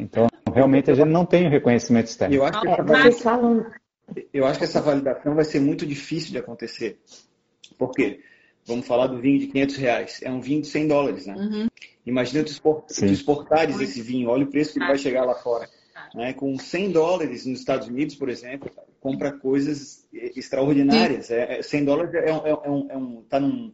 Então, realmente a gente não tem o reconhecimento externo. Eu acho que essa validação, eu acho que essa validação vai ser muito difícil de acontecer. Por quê? Vamos falar do vinho de 500 reais. É um vinho de 100 dólares, né? Uhum. Imagina tu, exportares esse vinho. Olha o preço que ele vai chegar lá fora. Né? Com 100 dólares nos Estados Unidos, por exemplo, compra coisas extraordinárias. É, 100 é, dólares é, um, é um, é um, tá num,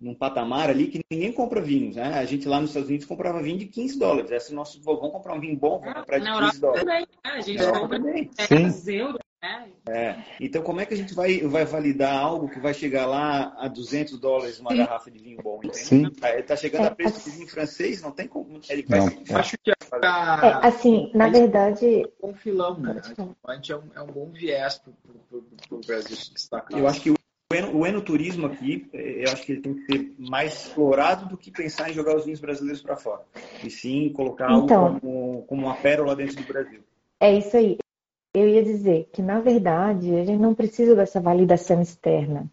num patamar ali que ninguém compra vinhos, né? A gente lá nos Estados Unidos comprava vinho de 15 dólares. Esse nosso vamos comprar um vinho bom, vamos comprar de 15 dólares. Também, né? A gente compra também. 10 euros. Né? É. Então, como é que a gente vai, vai validar algo que vai chegar lá a 200 dólares uma Sim. garrafa de vinho bom? Entende? Sim. Está chegando a preço de vinho francês, não tem como. Ele vai não. Acho que a... é, assim, na verdade. É um filão, né? A gente é um, é um bom viés para o Brasil se destacar. Eu acho que o o enoturismo aqui, eu acho que ele tem que ser mais explorado do que pensar em jogar os vinhos brasileiros para fora. E sim colocar então, algo como, como uma pérola dentro do Brasil. É isso aí. Eu ia dizer que, na verdade, a gente não precisa dessa validação externa.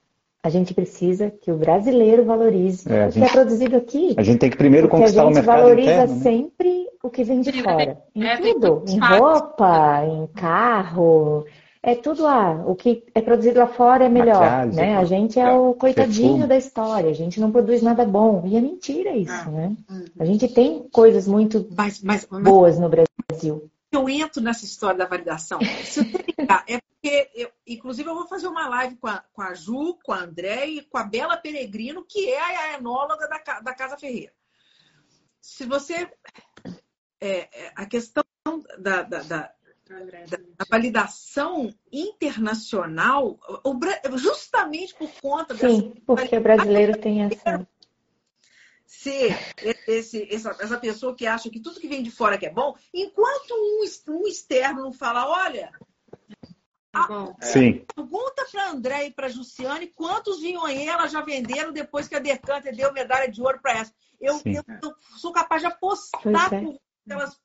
A gente precisa que o brasileiro valorize é, o gente, que é produzido aqui. A gente tem que primeiro conquistar o mercado interno. A gente valoriza sempre o que vem de fora. Em é, tudo. Em roupa, em carro, é tudo ah, o que é produzido lá fora é melhor, Maquiagem, né? A gente é o coitadinho perfume. da história, a gente não produz nada bom. E é mentira isso, ah, né? Uhum. A gente tem coisas muito mas, mas, mas, boas no Brasil. Eu entro nessa história da validação. é porque, eu, inclusive, eu vou fazer uma live com a, com a Ju, com a André e com a Bela Peregrino, que é a enóloga da, da Casa Ferreira. Se você. É, é a questão da, da, da da validação internacional, justamente por conta Sim, porque o brasileiro tem essa. Ser esse, essa, essa pessoa que acha que tudo que vem de fora que é bom, enquanto um, um externo não fala, olha, a, Sim. Pergunta para André e para Jussiane quantos elas já venderam depois que a Decanter deu medalha de ouro para essa. Eu, eu, eu, sou capaz de apostar é. por elas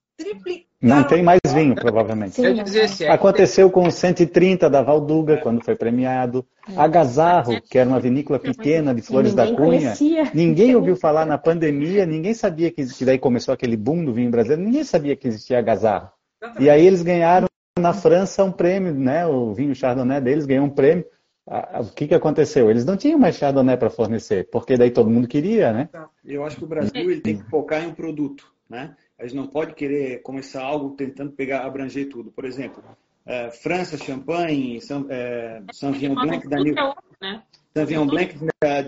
não tem mais vinho, provavelmente. Sim, é Aconteceu com o 130 da Valduga, quando foi premiado. É. Agazarro, que era uma vinícola pequena de Flores da Cunha. Conhecia. Ninguém ouviu falar na pandemia, ninguém sabia que, que daí começou aquele boom do vinho brasileiro, ninguém sabia que existia Agazarro. E aí eles ganharam na França um prêmio, né? O vinho Chardonnay deles ganhou um prêmio. O que, que aconteceu? Eles não tinham mais Chardonnay para fornecer, porque daí todo mundo queria, né? Eu acho que o Brasil ele tem que focar em um produto, né? A gente não pode querer começar algo tentando pegar, abranger tudo. Por exemplo, é, França, Champagne, São, é, Sauvignon Blanc da New... Né? Sauvignon Blanc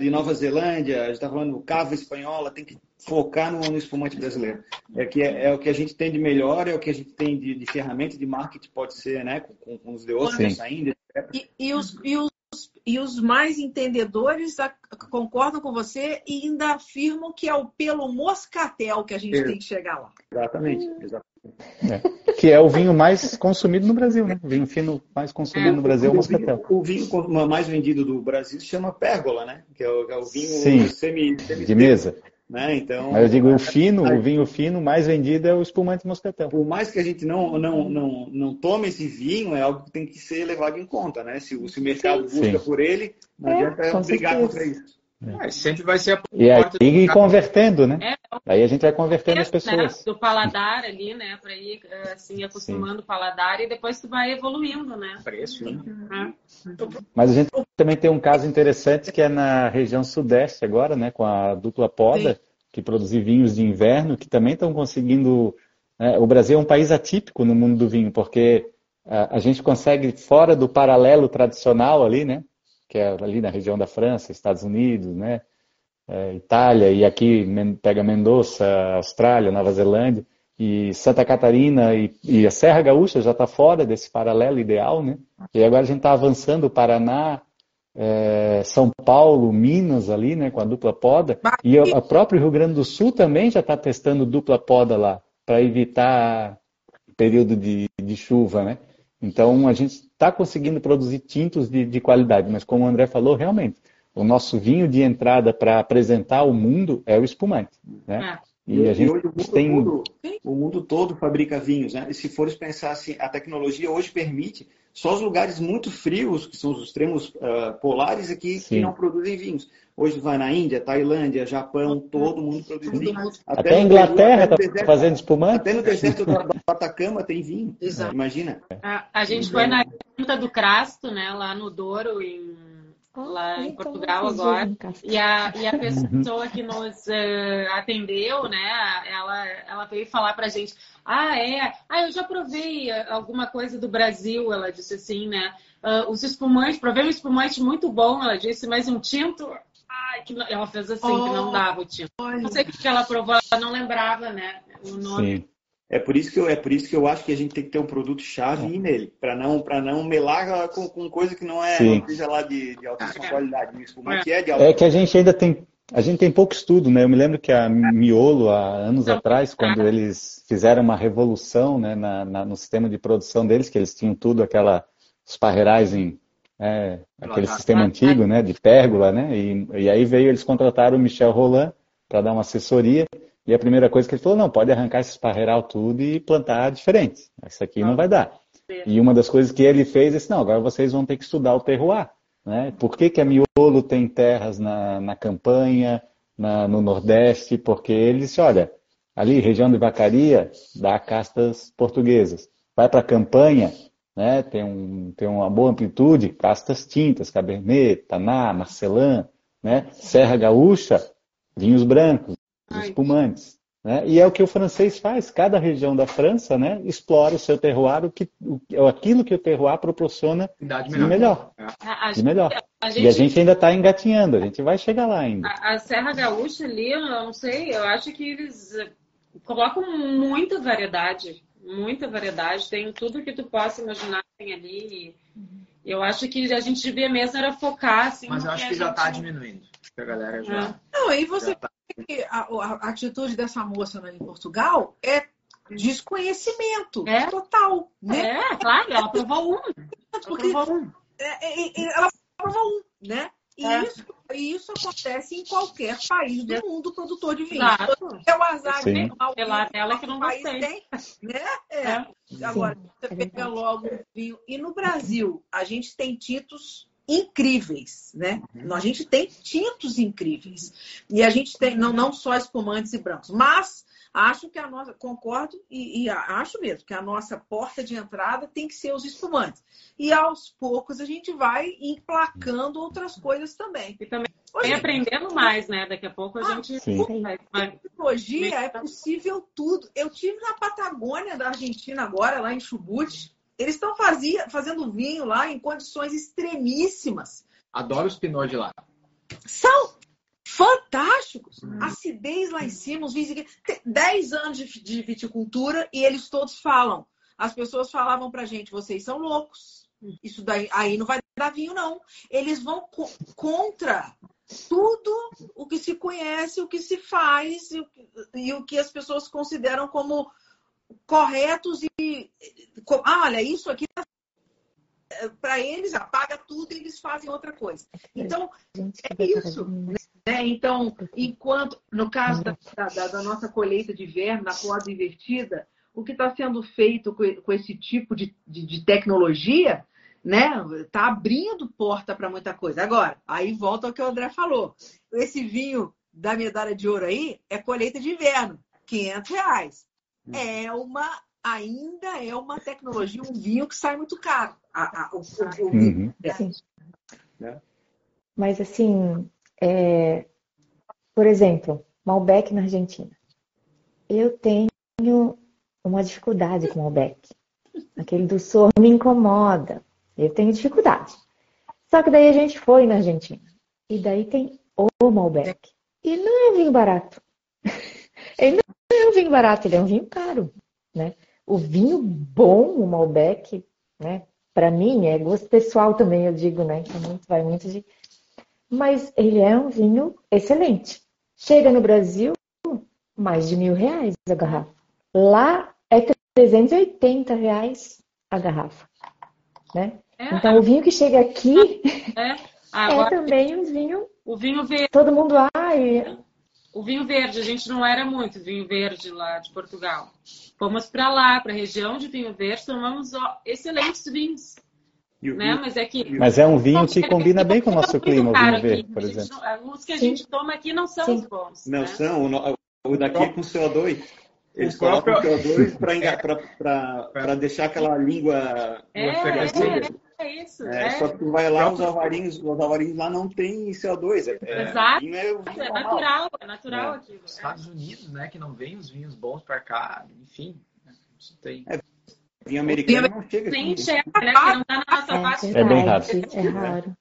de Nova Zelândia, a gente está falando cava espanhola, tem que focar no, no espumante brasileiro. É, que é, é, o que a gente tem de melhor, é o que a gente tem de, de ferramenta de marketing, pode ser, né, com, com os de outros saindo. E, e, os, e os e os mais entendedores concordam com você e ainda afirmam que é o pelo moscatel que a gente é. tem que chegar lá. Exatamente, exatamente. É. Que é o vinho mais consumido no Brasil, né? O vinho fino mais consumido é, no Brasil é o moscatel. O vinho, o vinho mais vendido do Brasil se chama pérgola, né? Que é o, é o vinho Sim, semi, semi de mesa. Né? Então, Mas eu digo, o fino, o vinho fino mais vendido é o espumante moscatel. Por mais que a gente não, não, não, não tome esse vinho, é algo que tem que ser levado em conta, né? Se, se o mercado sim, busca sim. por ele, não é, adianta brigar contra isso. É. sempre vai ser a E aí ir convertendo, né? É, aí a gente vai convertendo as pessoas. Né? Do paladar ali, né? Para ir assim, acostumando o paladar e depois tu vai evoluindo, né? Preço, né? Mas a gente também tem um caso interessante que é na região sudeste agora, né? Com a dupla poda, Sim. que produzem vinhos de inverno, que também estão conseguindo. Né? O Brasil é um país atípico no mundo do vinho, porque a, a gente consegue, fora do paralelo tradicional ali, né? Que é ali na região da França, Estados Unidos, né? É, Itália, e aqui pega Mendoza, Austrália, Nova Zelândia, e Santa Catarina e, e a Serra Gaúcha já está fora desse paralelo ideal, né? E agora a gente está avançando Paraná, é, São Paulo, Minas ali, né, com a dupla poda, e o próprio Rio Grande do Sul também já está testando dupla poda lá, para evitar período de, de chuva, né? Então, a gente está conseguindo produzir tintos de, de, qualidade, mas como o André falou, realmente, o nosso vinho de entrada para apresentar ao mundo é o espumante. Né? E, e a gente hoje o mundo, tem... todo, o mundo todo fabrica vinhos, né? E se fores pensar assim, a tecnologia hoje permite só os lugares muito frios, que são os extremos uh, polares, aqui que não produzem vinhos. Hoje vai na Índia, Tailândia, Japão, todo mundo produz vinho. Até, até a Inglaterra está fazendo espumante. Até no deserto do, do Atacama tem vinho. Exato. Imagina. A, a gente foi na Quinta do Crasto, né? Lá no Douro, em lá em Portugal agora. E a, e a pessoa que nos uh, atendeu, né, ela, ela veio falar pra gente, ah, é, ah, eu já provei alguma coisa do Brasil, ela disse assim, né, uh, os espumantes, provei um espumante muito bom, ela disse, mas um tinto, ai, que não... ela fez assim, oh, que não dava o tinto. Olha. Não sei o que ela provou, ela não lembrava, né, o nome. Sim. É por isso que eu, é por isso que eu acho que a gente tem que ter um produto chave e ir nele, para não para não melar com, com coisa que não é, Sim. não seja lá de, de altíssima qualidade, isso como é. que é de alta É que a gente ainda tem a gente tem pouco estudo, né? Eu me lembro que a Miolo, há anos atrás, quando eles fizeram uma revolução né, na, na, no sistema de produção deles, que eles tinham tudo aquela os parreirais em é, aquele sistema antigo, né, de pérgola, né? E, e aí veio eles contrataram o Michel Roland para dar uma assessoria e a primeira coisa que ele falou, não, pode arrancar esse esparreiral tudo e plantar diferente. Isso aqui não vai dar. E uma das coisas que ele fez é assim, não, agora vocês vão ter que estudar o terroir. Né? Por que, que a Miolo tem terras na, na campanha, na, no Nordeste? Porque ele disse, olha, ali, região de Vacaria, dá castas portuguesas. Vai para a campanha, né? tem, um, tem uma boa amplitude, castas tintas, Cabernet, Taná, Marcelã, né? Serra Gaúcha, vinhos brancos os espumantes. Né? E é o que o francês faz. Cada região da França né, explora o seu terroir, o que, o, aquilo que o terroir proporciona de melhor. É. De melhor. A gente, e a gente ainda está engatinhando, a gente vai chegar lá ainda. A, a, Serra Gaúcha ali, eu não sei, eu acho que eles eh, colocam muita variedade. Muita variedade. Tem tudo que tu possa imaginar tem ali. Eu acho que a gente devia mesmo era focar assim. Mas eu acho que, que já está gente... diminuindo. A galera já. É. Não, aí você tá a, a, atitude dessa moça em Portugal é desconhecimento é? total. Né? É, claro, ela provou um. Porque ela provou um. É, é, ela provou um, né? E é. isso, isso acontece em qualquer país do mundo produtor de vinho. Claro. É o azar Sim. normal. Ela, ela que não país tem, né? É. é. Agora, você pega logo o vinho. E no Brasil, a gente tem títulos incríveis, né? Uhum. A gente tem tintos incríveis. E a gente tem, não, não só espumantes e brancos, mas acho que a nossa, concordo e, e, acho mesmo que a nossa porta de entrada tem que ser os espumantes. E aos poucos a gente vai emplacando outras coisas também. E também Hoje, aprendendo mais, né? Daqui a pouco a ah, gente vai. vai... Tecnologia é possível tudo. Eu tive na Patagônia da Argentina agora, lá em Chubut, eles estão fazendo vinho lá em condições extremíssimas. Adoro os pinot de lá. São fantásticos. Hum. Acidez lá em cima, os vinhos. Tem 10 anos de, viticultura e eles todos falam. As pessoas falavam pra gente: vocês são loucos. Isso daí aí não vai dar vinho, não. Eles vão co contra tudo o que se conhece, o que se faz e o que as pessoas consideram como corretos e ah, olha, isso aqui é, para eles apaga tudo e eles fazem outra coisa. Então, é isso. Né? Então, enquanto, no caso da, da, da nossa colheita de verme, na poda invertida, o que está sendo feito com, com esse tipo de, de, de tecnologia, né? Está abrindo porta para muita coisa. Agora, aí volta ao que o André falou. Esse vinho da medalha de ouro aí é colheita de inverno, 500 reais. Hum. É uma ainda é uma tecnologia, um vinho que sai muito caro. A, a, o, o, uhum. é. Mas assim, é... por exemplo, Malbec na Argentina. Eu tenho uma dificuldade com Malbec. Aquele do sor me incomoda. Eu tenho dificuldade. Só que daí a gente foi na Argentina. E daí tem o Malbec. E não é um vinho barato. Ele não é um vinho barato, ele é um vinho caro, né? O vinho bom, o Malbec, né? Para mim, é gosto pessoal também, eu digo, né? Que muito, vai muito de. Mas ele é um vinho excelente. Chega no Brasil, mais de mil reais a garrafa. Lá é 380 reais a garrafa. Né? É, então, o vinho que chega aqui é, é é também um vinho. O vinho vê. Todo mundo, ai, o vinho verde. A gente não era muito vinho verde lá de Portugal. Fomos para lá, para a região de vinho verde, tomamos ó, excelentes vinhos. Né? Mas é que. Mas é um vinho que combina bem com o nosso clima, o vinho verde, por exemplo. Os que a gente toma aqui não são Sim. os bons. Não né? são. O daqui é com CO2. Eles colocam CO2 para deixar aquela língua. É, é, é isso. É, é. Só que tu vai lá, os alvarinhos, os alvarinhos lá não tem CO2. É, Exato. É, é natural, é natural é. aquilo. Estados Unidos, né, que não vem os vinhos bons para cá, enfim. Isso tem. É, vinho americano não chega Sim, aqui. chega, né? Que não tá na nossa faixa. É bem raro. É raro.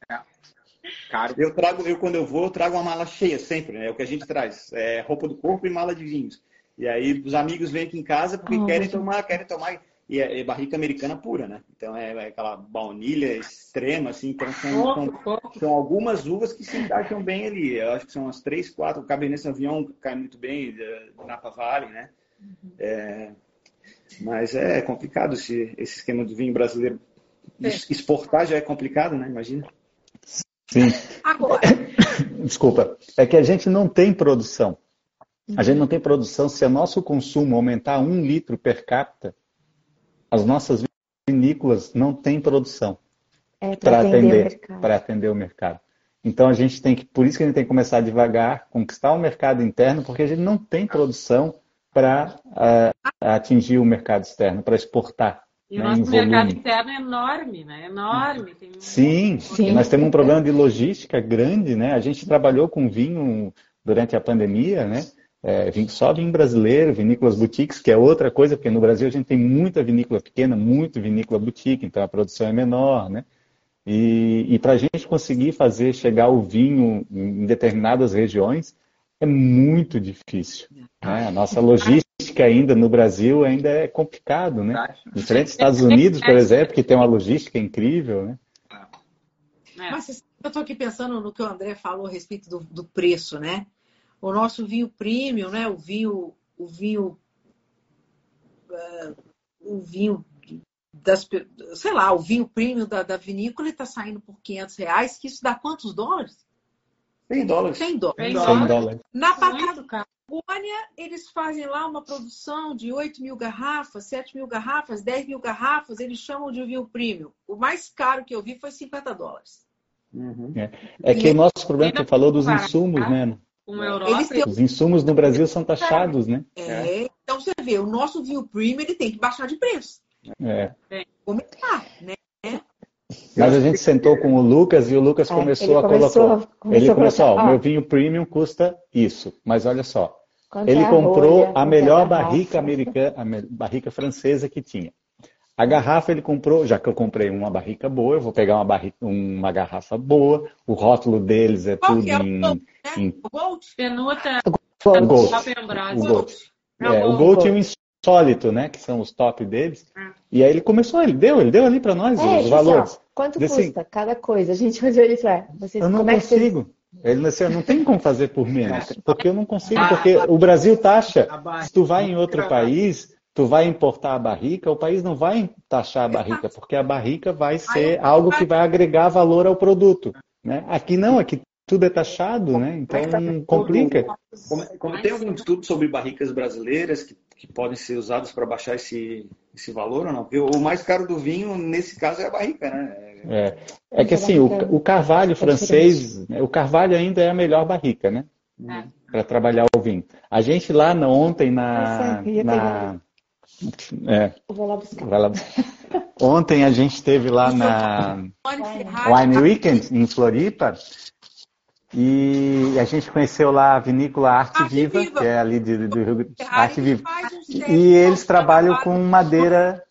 Caro. Eu trago, eu quando eu vou, eu trago uma mala cheia sempre, né? É o que a gente traz. É roupa do corpo e mala de vinhos. E aí os amigos vêm aqui em casa porque oh, querem tomar, querem tomar e é, é, barrica americana pura, né? Então é, é, aquela baunilha extrema, assim. Então são, são, são, algumas uvas que se encaixam bem ali. Eu acho que são umas três, quatro. O Cabernet Sauvignon cai muito bem, do Napa Valley, né? É, mas é complicado esse, esse esquema do vinho brasileiro. É. Exportar já é complicado, né? Imagina. Sim. Agora. Desculpa. É que a gente não tem produção. A gente não tem produção. Se o nosso consumo aumentar um litro per capita, as nossas vinícolas não têm produção é, para atender, para atender o mercado. Então a gente tem que, por isso que a gente tem que começar devagar, conquistar o mercado interno, porque a gente não tem produção para uh, atingir o mercado externo, para exportar. E né, o nosso mercado interno é enorme, né? Enorme. Tem sim, sim, nós temos um problema de logística grande, né? A gente trabalhou com vinho durante a pandemia, né? É, só vinho brasileiro, vinícolas boutiques, que é outra coisa, porque no Brasil a gente tem muita vinícola pequena, muito vinícola boutique, então a produção é menor, né? E, e para a gente conseguir fazer chegar o vinho em determinadas regiões é muito difícil. Né? A nossa logística ainda no Brasil ainda é complicado, né? Diferente dos Estados Unidos, por exemplo, que tem uma logística incrível, né? Mas eu estou aqui pensando no que o André falou a respeito do, do preço, né? O nosso vinho premium, né? O vinho, o vinho, uh, o vinho das, sei lá, o vinho premium da, da vinícola está saindo por 500 reais, que isso dá quantos dólares? 100 dólares. 100 dólares. 100 dólares. Na Patagônia, eles fazem lá uma produção de 8 mil garrafas, 7 mil garrafas, 10 mil garrafas, eles chamam de vinho premium. O mais caro que eu vi foi 50 dólares. Uhum. É. é. que o nosso problema que você falou dos insumos, né? Uma Europa. Têm... Os insumos no Brasil são taxados, né? É, então você vê, o nosso vinho premium ele tem que baixar de preço. É. Comentar, né? Mas a gente sentou com o Lucas e o Lucas é, começou a colocar. Ele começou, ó, meu vinho premium custa isso. Mas olha só, Quanto ele é comprou a, a melhor barrica americana, a barrica francesa que tinha. A garrafa ele comprou, já que eu comprei uma barrica boa, eu vou pegar uma, barrica, uma garrafa boa. O rótulo deles é Qual tudo é em, né? em. Gold? Penuta. O Gold. O Gold. É, o Gold e o Insólito, né? Que são os top deles. Ah. E aí ele começou, ele deu, ele deu ali para nós é, os valores. quanto Desse... custa cada coisa? A gente olhou ele para vocês. Eu não consigo. Ele disse, não tem como fazer por menos, porque eu não consigo, porque o Brasil taxa. Se tu vai em outro país, tu vai importar a barrica, o país não vai taxar a barrica, porque a barrica vai ser algo que vai agregar valor ao produto. Né? Aqui não, aqui tudo é taxado, né? Então complica. Como, como tem algum estudo sobre barricas brasileiras que, que podem ser usadas para baixar esse, esse valor ou não? Porque o mais caro do vinho, nesse caso, é a barrica, né? É, é que assim, o, o carvalho francês, né, o carvalho ainda é a melhor barrica, né? É. Para trabalhar o vinho. A gente lá na, ontem na, na, é. Vou lá buscar. Vai lá. Ontem a gente esteve lá na Wine Weekend, em Floripa, e a gente conheceu lá a vinícola Arte, Arte Viva, Viva, que é ali do, do Rio Grande Arte Viva. E eles trabalham com madeira,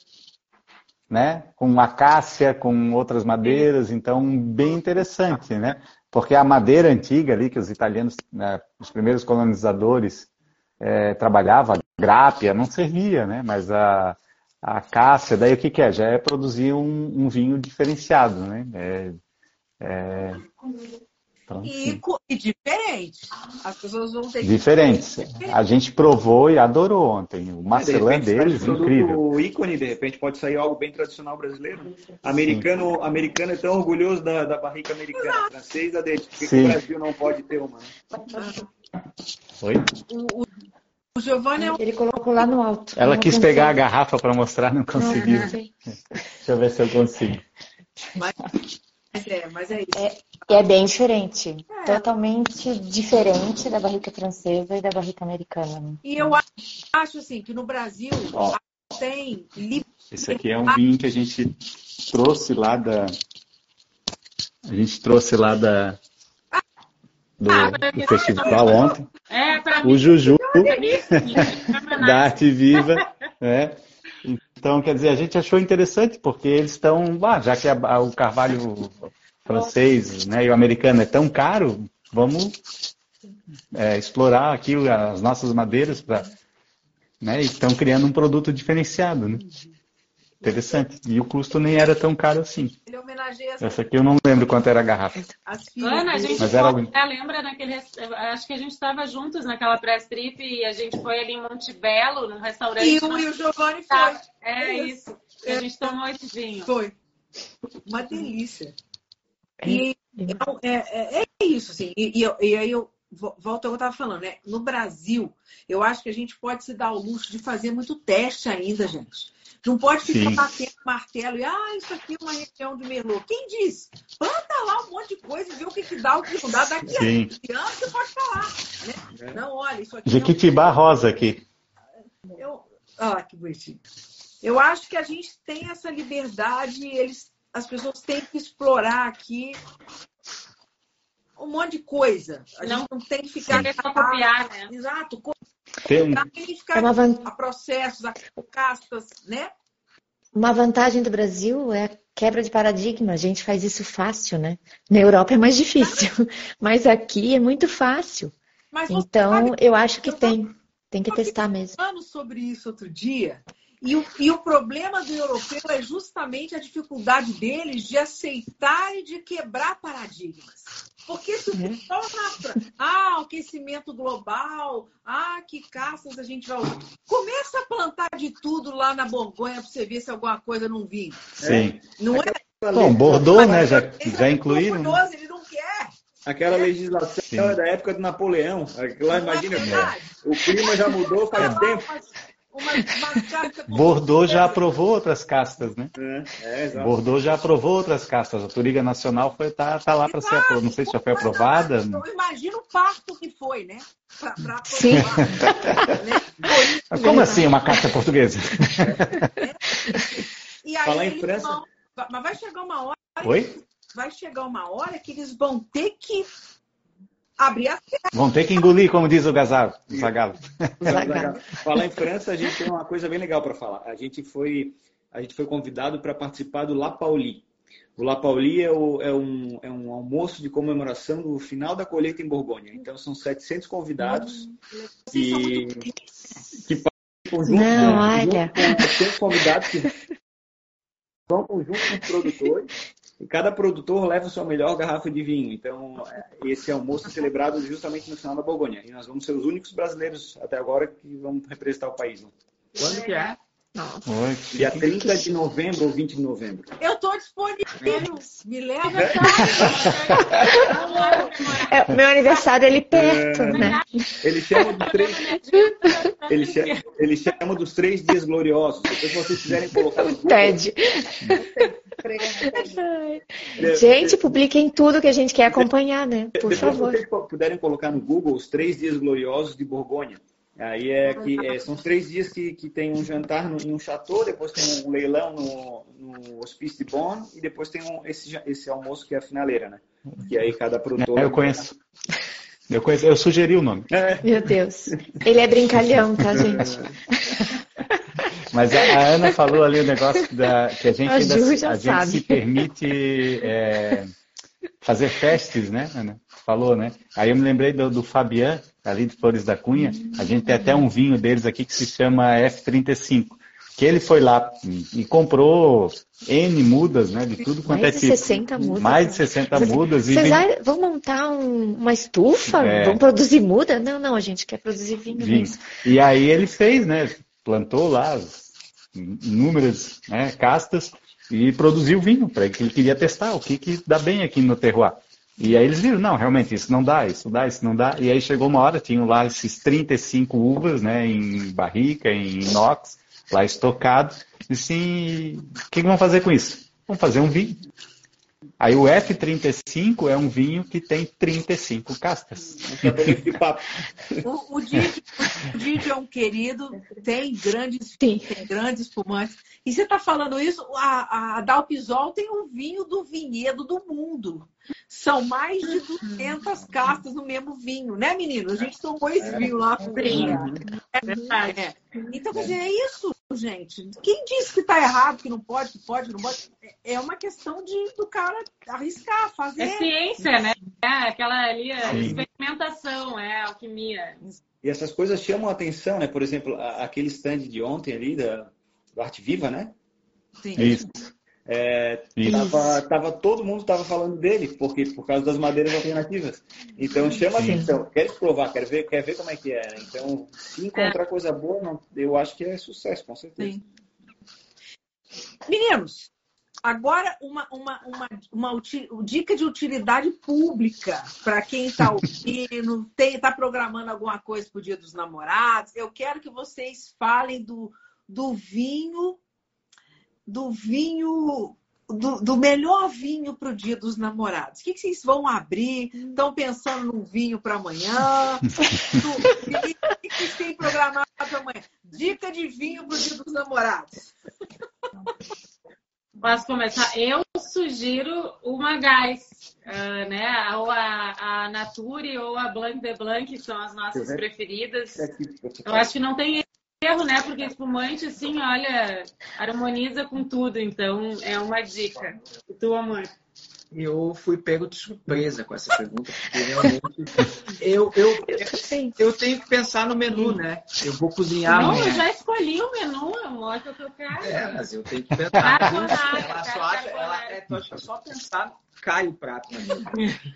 né? Com acácia, com outras madeiras, então bem interessante, né? Porque a madeira antiga ali, que os italianos, né, os primeiros colonizadores, é, trabalhava, grápia, não servia, né? Mas a, a cássia, daí o que, que é? Já é produzir um, um vinho diferenciado, né? É, é... Então, e, e, diferente. As pessoas vão ter Diferentes. A gente provou e adorou ontem. O macelã é, de deles, incrível. O ícone, de repente, pode sair algo bem tradicional brasileiro. Americano, americano é tão orgulhoso da, da barrica americana. Francês, a dele. Por que, que o Brasil não pode ter uma? Né? Oi? O, o, o Giovanni é um... Ele colocou lá no alto. Ela quis consigo. pegar a garrafa para mostrar, não conseguiu. Não, não sei. Deixa eu ver se eu consigo. Mas é, mas é isso. É, é bem diferente. Totalmente diferente da barrica francesa e da barrica americana. E eu acho, assim que no Brasil Ó. tem Esse aqui é um vinho que a gente trouxe lá da. A gente trouxe lá da. Do, do festival ontem. É, pra mim, O Juju é isso, gente. da Arte Viva. Né? Então, quer dizer, a gente achou interessante, porque eles estão. Ah, já que a- a- o carvalho francês né, e o americano é tão caro, vamos é, explorar aqui as nossas madeiras para. Né, e estão criando um produto diferenciado. Né? Interessante. E o custo nem era tão caro assim. ele homenageia as, Essa aqui eu não lembro quanto era a garrafa. as filhas. Ana, a gente Mas era foi, algum- é, lembra naquele, acho que a gente estava juntos naquela press trip e a gente foi ali em Monte Belo, num restaurante. E o, e o Giovanni Tá, foi. É isso. E a gente tomou esse vinho. Foi. Uma delícia. E é, é- é isso, assim. E, e e aí eu vo- volto ao que eu estava falando, né? No Brasil, eu acho que a gente pode se dar o luxo de fazer muito teste ainda, gente. Não pode ficar Sim. batendo martelo e, ah, isso aqui é uma região de Merlot. Quem disse? Planta lá um monte de coisa e vê o que, que dá, o que não dá. Daqui a Sim. 20 anos você pode falar. Né? Não, olha, isso aqui é um Jequitibá rosa aqui. eu, ah, que bonitinho. Eu acho que a gente tem essa liberdade, eles, as pessoas têm que explorar aqui um monte de coisa. A gente não tem que ficar. Querer só copiar, né? Exato, Tem tem que ficar É uma, van- a processos, a castas, né? uma vantagem do Brasil é a quebra de paradigma. A gente faz isso fácil, né? Na Europa é mais difícil, mas aqui é muito fácil. Então, sabe eu acho que tem. Tem que testar mesmo. falando sobre isso outro dia. E o, e o problema do europeu é justamente a dificuldade deles de aceitar e de quebrar paradigmas. Porque se o Uhum. pessoal rapra, ah, aquecimento global, ah, que caças a gente vai usar. Começa a plantar de tudo lá na Borgonha para você ver se alguma coisa não vinha. Sim. Não é? Bom, Bordeaux, né? Já, Ele já é incluíram. né? ele não quer. Aquela legislação Sim. é da época do Napoleão. É imagina, verdade? o clima já mudou faz tempo. Uma, uma casca Bordeaux já aprovou outras castas, né? É, é. Bordeaux já aprovou outras castas. A Turiga Nacional foi, tá, tá lá para ser aprovada. Não sei se já foi aprovada. Eu imagino o parto que foi, né? Pra, pra Sim. aprovar, né? Como assim uma casta portuguesa? E aí Falar em França? vão- mas vai chegar uma hora, Oi? vai chegar uma hora que eles vão ter que abrir a Vão ter que engolir, como diz o Gazalo, o Zagalo. Falar em França, a gente tem uma coisa bem legal para falar. A gente foi, a gente foi convidado para participar do La Pauli. O La Pauli é, o- é um, é um almoço de comemoração do final da colheita em Borgonha. Então são 700 convidados que, que participam junto, Não, com, olha. junto com 700 convidados que vão junto com os produtores. E cada produtor leva a sua melhor garrafa de vinho. Então, é, esse almoço é celebrado justamente no final da Borgonha. E nós vamos ser os únicos brasileiros até agora que vamos representar o país. né? Quando que é? Oi. Dia 30 de novembro ou 20 de novembro. Eu tô disponível. Me leva. É, meu aniversário é ali perto, né? Ele chama dos três, ele chama, ele chama dos três dias gloriosos. Depois, se vocês quiserem colocar Google, TED. Gente, publiquem tudo que a gente quer acompanhar, né? Por Depois, favor. se vocês puderem colocar no Google os três dias gloriosos de Borgonha. Aí é que é, são os três dias que, que tem um jantar no, em um chateau, depois tem um leilão no, no Hospice de Bonn e depois tem um, esse, esse almoço que é a finaleira, né? Que aí cada produtor. É, eu conheço. Eu conheço. Eu sugeri o nome. É, Meu Deus. Ele é brincalhão, tá, gente? Mas a, a Ana falou ali o negócio da, que a gente, A ainda a gente se permite é, fazer festes, né, Ana? Falou, né? Aí eu me lembrei do, do Fabian, ali de Flores da Cunha. A gente tem até um vinho deles aqui que se chama F35. Que ele foi lá e, comprou N mudas, né? De tudo quanto Mais é de tipo. 60 mudas. Mais de 60 mudas. Vocês vem- vão montar um- uma estufa? É. Vão produzir muda? Não, não, a gente quer produzir vinho, vinho. mesmo. E aí ele fez, né? Plantou lá inúmeras né, castas e produziu vinho, para que ele queria testar o que, que dá bem aqui no terroir. E aí eles viram, não, realmente isso não dá, isso dá, isso não dá. E aí chegou uma hora, tinham lá esses 35 uvas, né, em barrica, em inox, lá estocado. E assim, o que vão fazer com isso? Vamos fazer um vinho. Aí o F35 é um vinho que tem 35 castas. o, o, Didi, o Didi é um querido, tem grandes, tem grandes espumantes. E você está falando isso, a, a Dalpisol tem um vinho do vinhedo do mundo. São mais de 200 castas no mesmo vinho, né, menino? A gente tomou esse é. vinho lá. É verdade. É. Então, quer dizer, é isso, gente. Quem disse que está errado, que não pode, que pode, que não pode? É uma questão de, do cara arriscar, fazer. É ciência, né? É aquela ali, a experimentação, é alquimia. E essas coisas chamam a atenção, né? Por exemplo, aquele stand de ontem ali, da, do Arte Viva, né? Sim. Isso. É, tava, tava, todo mundo estava falando dele, porque por causa das madeiras alternativas. Então chama Sim. atenção, quer provar, quer ver, quer ver como é que é. Então, se encontrar é. coisa boa, não, eu acho que é sucesso, com certeza. Sim. Meninos, agora uma, uma, uma, uma util, dica de utilidade pública para quem está ouvindo, está programando alguma coisa para o Dia dos Namorados. Eu quero que vocês falem do, do vinho do vinho, do, do melhor vinho para o dia dos namorados. O que, que vocês vão abrir? Estão pensando num vinho para amanhã? O que, que vocês têm programado para amanhã? Dica de vinho para o dia dos namorados. Posso começar? Eu sugiro uma gás, uh, né? Ou a, a Nature ou a Blanc de Blanc, que são as nossas preferidas. Eu acho que não tem erro, né? Porque espumante, assim, olha, harmoniza com tudo. Então, é uma dica. E tu, amor? Eu fui pego de surpresa com essa pergunta, porque realmente eu, eu, eu tenho que pensar no menu, né? Eu vou cozinhar. Não, amanhã. eu já escolhi o menu, amor, que eu quero. É, mas eu tenho que pensar. Carbonara, ela só acha, ela, é, tu acha só pensar, cai o prato.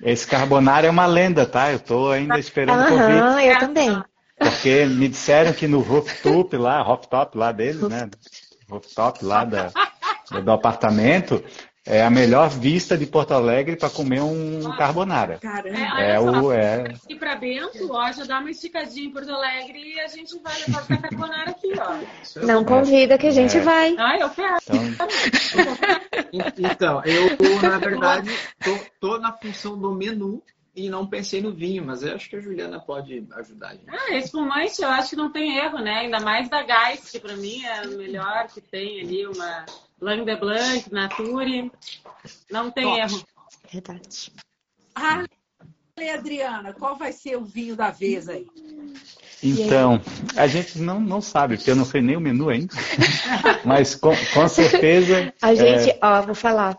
Esse carbonara é uma lenda, tá? Eu tô ainda esperando o convite. eu também. Porque me disseram que no rooftop lá, rooftop lá deles, né? Rooftop lá da, do apartamento, é a melhor vista de Porto Alegre para comer um carbonara. Caramba. É, é o é. Aqui para Bento, ó, já dá uma esticadinha em Porto Alegre e a gente vai levar o carbonara aqui, ó. Não convida que a gente é. vai. Ah, eu quero. Então, então eu na verdade tô, tô na função do menu e não pensei no vinho, mas eu acho que a Juliana pode ajudar a gente. Ah, espumante eu acho que não tem erro, né? Ainda mais da Gás, que para mim é o melhor que tem ali, uma Blanc de Blanc, Nature. Não tem Top. erro. Verdade. Ah, Adriana, qual vai ser o vinho da vez aí? Então, a gente não, não sabe, porque eu não sei nem o menu ainda. Mas com, com certeza. A gente, é... ó, vou falar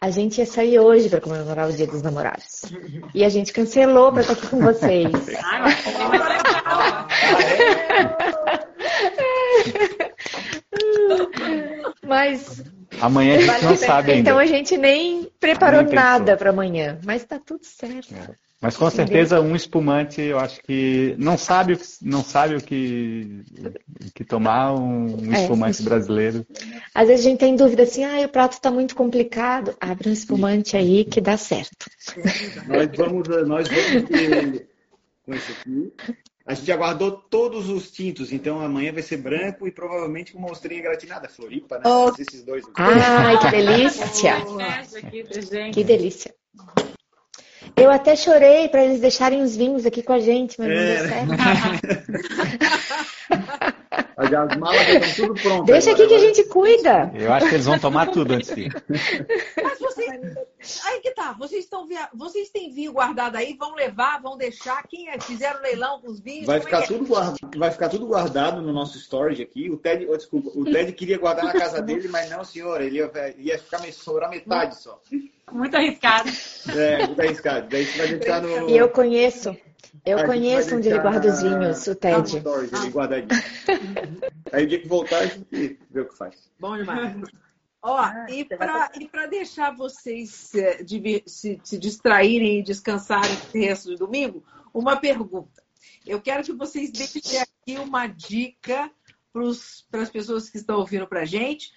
a gente ia sair hoje para comemorar o Dia dos Namorados. E a gente cancelou para estar aqui com vocês. Mas. Amanhã a gente não sabe ainda. Então a gente nem preparou nada para amanhã. Mas está tudo certo. É. Mas com certeza um espumante, eu acho que não sabe, não sabe o que, o que tomar um é. espumante é. brasileiro. Às vezes a gente tem dúvida assim, ah, o prato está muito complicado. Abre um espumante aí que dá certo. Nós vamos, nós vamos com isso aqui. A gente aguardou todos os tintos, então amanhã vai ser branco e provavelmente com uma ostrinha gratinada, Floripa, né? Oh. Esses dois. Ai, que delícia! que delícia! Eu até chorei para eles deixarem os vinhos aqui com a gente, mas é. não deu é. certo. As malas estão tudo prontas. Deixa agora, aqui que a gente cuida. Eu acho que eles vão tomar tudo antes de ir. Mas vocês. Aí que tá. Vocês, estão via... vocês têm vinho guardado aí, vão levar, vão deixar. Quem é? fizeram leilão com os vinhos? Vai ficar, é? tudo guardado, vai ficar tudo guardado no nosso storage aqui. O Ted, oh, desculpa, o Ted queria guardar na casa dele, mas não, senhor. Ele ia, ia ficar sobrar metade só. Muito arriscado. É, muito arriscado. Daí você vai deixar no. E eu conheço. Eu conheço onde ele guarda os vinhos, o Ted. Storage, ele guarda aí. aí o dia que voltar, a gente vê o que faz. Bom demais. Ó, ah, e para deixar vocês eh, se, se, se distraírem e descansarem o resto do domingo, uma pergunta. Eu quero que vocês deixem aqui uma dica para as pessoas que estão ouvindo para a gente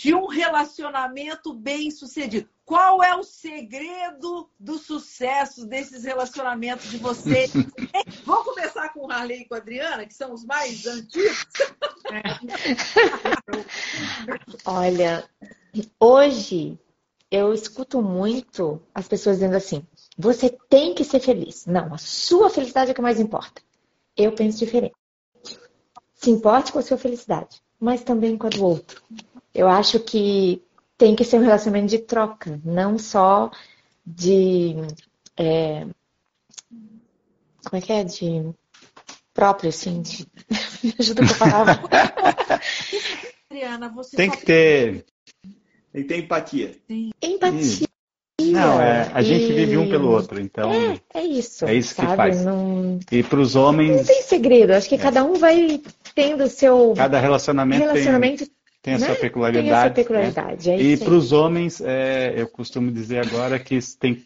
de um relacionamento bem sucedido. Qual é o segredo do sucesso desses relacionamentos de vocês? Vamos começar com o Harley e com a Adriana, que são os mais antigos. Olha, hoje eu escuto muito as pessoas dizendo assim: você tem que ser feliz. Não, a sua felicidade é o que mais importa. Eu penso diferente. Se importe com a sua felicidade, mas também com a do outro. Eu acho que tem que ser um relacionamento de troca, não só de. É, como é que é? De próprio, assim. De... Me ajuda com a palavra. Adriana, você Tem que ter. Tem que ter empatia. Empatia. Não, é, a gente E- vive um pelo outro, então. É, é isso. É isso que sabe? faz. Não, E para os não homens, tem segredo. Acho que É. cada um vai tendo o seu cada relacionamento, relacionamento. tem, a né? sua Tem peculiaridade. essa né? peculiaridade. É E para os homens, é, eu costumo dizer agora que tem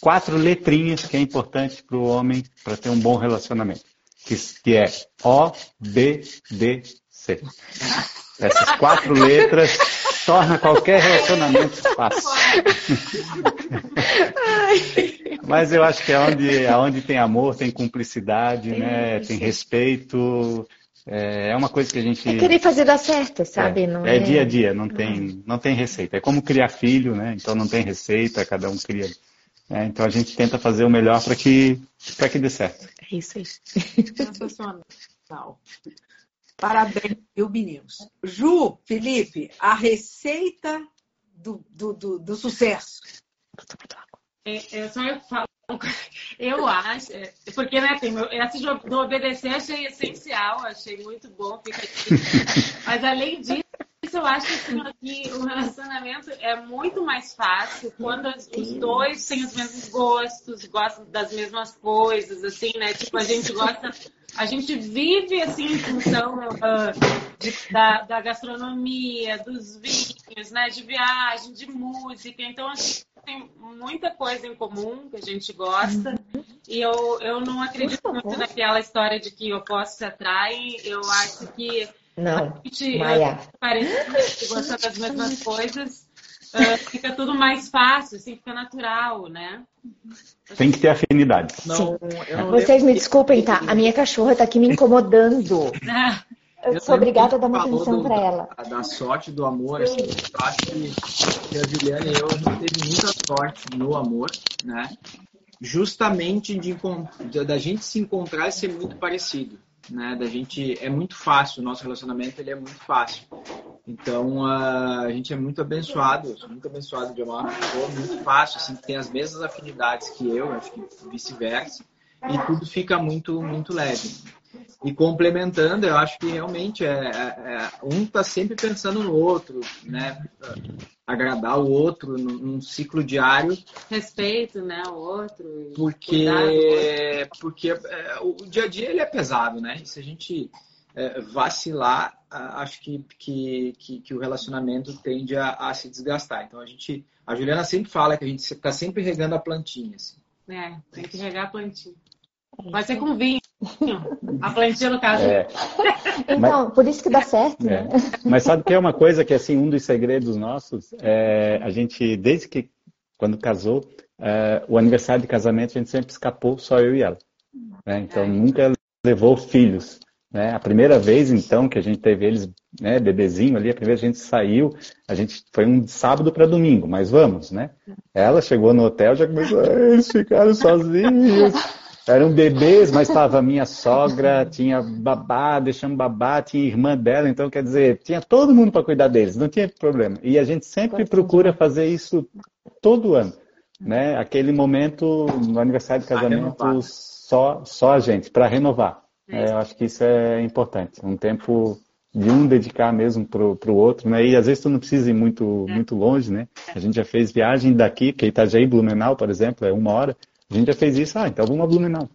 quatro letrinhas que é importante para o homem para ter um bom relacionamento, que, que é O, B, D, C. Essas quatro letras torna qualquer relacionamento fácil. Mas eu acho que é onde, onde tem amor, tem cumplicidade, né? tem respeito. É é uma coisa que a gente. É querer fazer dar certo, sabe? É, não é dia a dia, não tem, não tem receita. É como criar filho, né? Então não tem receita, cada um cria. né? Então a gente tenta fazer o melhor para que, para que dê certo. É isso aí. Sensacional. Parabéns, viu, meninos? Ju, Felipe, a receita do, do, do, do sucesso. É, eu só falo, eu acho, é, porque né, tem, de do obedecer achei essencial, achei muito bom, fica aqui. Mas além disso, eu acho assim, que o relacionamento é muito mais fácil quando os dois têm os mesmos gostos, gostam das mesmas coisas, assim, né? Tipo, a gente gosta, a gente vive assim em função ah, de- da, da gastronomia, dos vinhos, né? De viagem, de música. Então, a gente tem muita coisa em comum que a gente gosta. E eu, eu não acredito muito naquela história de que opostos se atraem. Eu acho que Não, a gente Maia. parece que gosta das mesmas coisas. ah, fica tudo mais fácil, assim, fica natural, né? Tem que ter afinidade. Não, Vocês me desculpem, tá? A minha cachorra tá aqui me incomodando. Eu Eu sou obrigada a dar uma atenção do- pra ela. Da, da sorte do amor, assim, eu acho que, que a Juliana e eu a gente teve muita sorte no amor, né? Justamente de, da gente se encontrar e ser muito parecido, né? Da gente é muito fácil, o nosso relacionamento ele é muito fácil. Então a, gente é muito abençoado, muito abençoado de amar uma pessoa muito fácil, assim, que tem as mesmas afinidades que eu, acho que vice-versa, e tudo fica muito muito leve. E complementando, eu acho que realmente é, é- é- um está sempre pensando no outro, né? Agradar o outro num, ciclo diário, respeito, né? O outro. porque outro. porque é, o dia a dia ele é pesado, né? E se a gente é, vacilar, acho que, que, que, que o relacionamento tende a, a se desgastar. Então a gente, a Juliana sempre fala que a gente está sempre regando a plantinha. Assim. É, tem que regar a plantinha. Pode ser com vinho. A plantinha, no caso. É, Então, por isso que dá certo, é. né? Mas sabe que é uma coisa que assim um dos segredos nossos é a gente desde que quando casou é, o aniversário de casamento a gente sempre escapou só eu e ela. né? Então nunca levou filhos. Né? A primeira vez então que a gente teve eles né, bebezinho ali, a primeira vez a gente saiu, a gente foi um sábado para domingo, mas vamos, né? Ela chegou no hotel já começou, "Ah, eles ficaram sozinhos. Eram bebês, mas estava minha sogra, tinha babá, deixando babá, tinha irmã dela, então quer dizer, tinha todo mundo para cuidar deles, não tinha problema. E a gente sempre procura fazer isso todo ano, né? Aquele momento no aniversário de casamento só só a gente para renovar. É. É, eu acho que isso é importante, um tempo de um dedicar mesmo pro, pro outro, né? E às vezes tu não precisa ir muito muito longe, né? A gente já fez viagem daqui, porque Itajaí Blumenau, por exemplo, é uma hora. A gente já fez isso, ah, então vamos a Blumenau.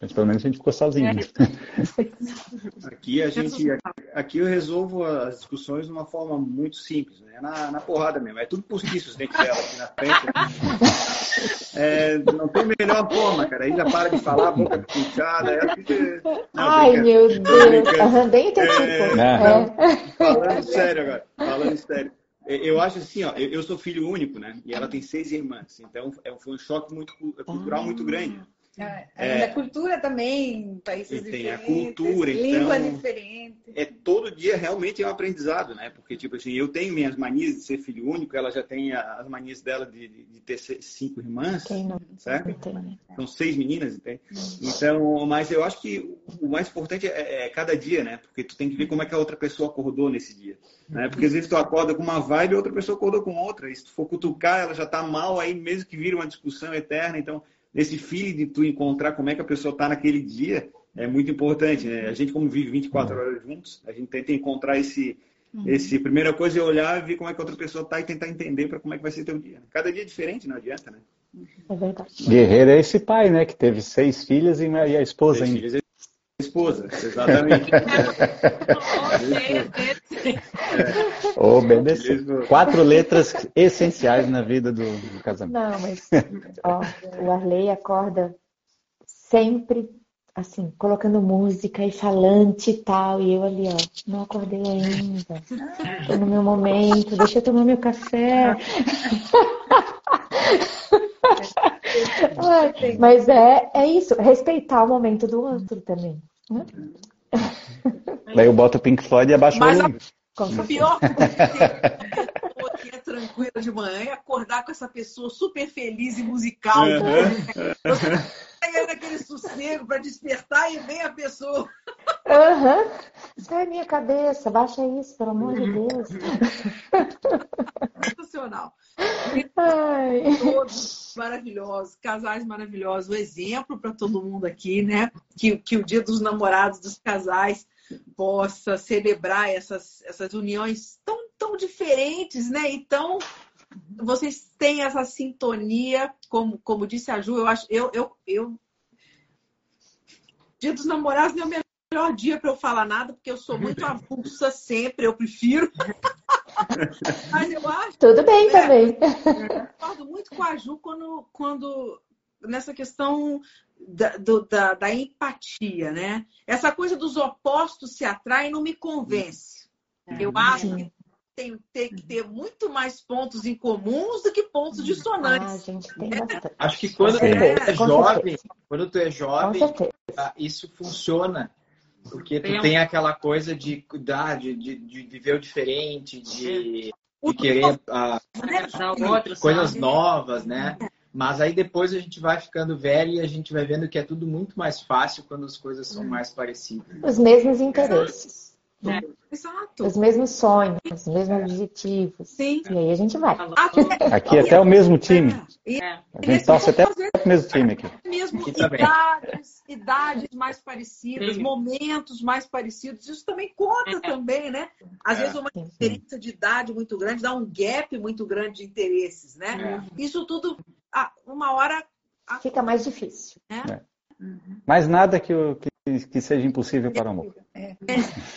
Mas pelo menos a gente ficou sozinho. né? Aqui a gente, aqui eu resolvo as discussões de uma forma muito simples, né? na, na porrada mesmo. É tudo postiço os dentes dela aqui na frente. É, não tem melhor forma, cara. Aí já para de falar, boca puxada. Ela fica... Não, Ai, meu Deus. teu É, tipo. não. É. Falando sério agora, falando sério. Eu acho assim, ó, eu sou filho único, né? E ela tem seis irmãs. Então foi um choque muito cultural muito grande. É, é, a cultura também, países e tem diferentes, a cultura, língua então, diferente. É todo dia realmente é um aprendizado, né? Porque tipo assim, eu tenho minhas manias de ser filho único, ela já tem as manias dela de, de ter cinco irmãs, Quem não, certo? não tem, né? São seis meninas, entende? Então, mas eu acho que o mais importante é, é cada dia, né? Porque tu tem que ver como é que a outra pessoa acordou nesse dia, né? Porque às vezes tu acorda com uma vibe e outra pessoa acordou com outra. E se tu for cutucar, ela já tá mal aí mesmo que vira uma discussão eterna. Então esse feeling de tu encontrar como é que a pessoa está naquele dia é muito importante, né? A gente, como vive 24 horas juntos, a gente tenta encontrar esse, uhum. esse primeira coisa é olhar e ver como é que a outra pessoa está e tentar entender para como é que vai ser teu dia. Cada dia é diferente, não adianta, né? É verdade. Guerreiro é esse pai, né? Que teve seis filhas e a esposa seis ainda. Filhas esposa, exatamente. Obedecer. Quatro letras essenciais na vida do, do casamento. Não, mas ó, o Arley acorda sempre assim, colocando música e falante e tal, e eu ali, ó, não acordei ainda. Tô no meu momento, deixa eu tomar meu café. Mas é, é isso, respeitar o momento do outro também. Daí eu boto o Pink Floyd e abaixo Mas o volume. a pior coisa tranquila de manhã é acordar com essa pessoa super feliz e musical. Uhum. Sai naquele sossego para despertar e vem a pessoa. Aham. Sai minha cabeça, baixa isso, pelo amor de Deus. Sensacional. Ai. Todos maravilhosos, casais maravilhosos, o exemplo para todo mundo aqui, né? Que, que o dia dos namorados, dos casais, possa celebrar essas, essas uniões tão, tão diferentes, né? Então, vocês têm essa sintonia, como, como disse a Ju, eu acho, eu, eu, eu... Dia dos namorados não é o melhor dia para eu falar nada, porque eu sou muito avulsa sempre, eu prefiro. Mas eu acho. Tudo bem é, também. Eu concordo muito com a Ju quando, quando nessa questão da, do, da, da, empatia, né? Essa coisa dos opostos se atraem não me convence. Eu acho que tem, tem, que ter muito mais pontos em comuns do que pontos dissonantes. Ah, gente, tem bastante. Acho que quando tu É, é jovem, quando tu é jovem, ah, isso funciona. Porque tu Tem um- aquela coisa de cuidar, de, de, de viver o diferente, de, O de querer ah, outro, coisas novas, né? Mas aí depois a gente vai ficando velho e a gente vai vendo que é tudo muito mais fácil quando as coisas são mais parecidas. Os mesmos interesses, Exato. os mesmos sonhos, os mesmos objetivos. Sim. E aí a gente vai. Aqui até o mesmo time. É. A gente torce até o mesmo time aqui. mesmo Aqui idades, idades mais parecidas, Sim. momentos mais parecidos, isso também conta É. também, né? Às É. vezes uma diferença de idade muito grande dá um gap muito grande de interesses, né? Isso tudo, uma hora, Fica mais difícil. né? Mas nada que, o- que, que seja impossível para o amor.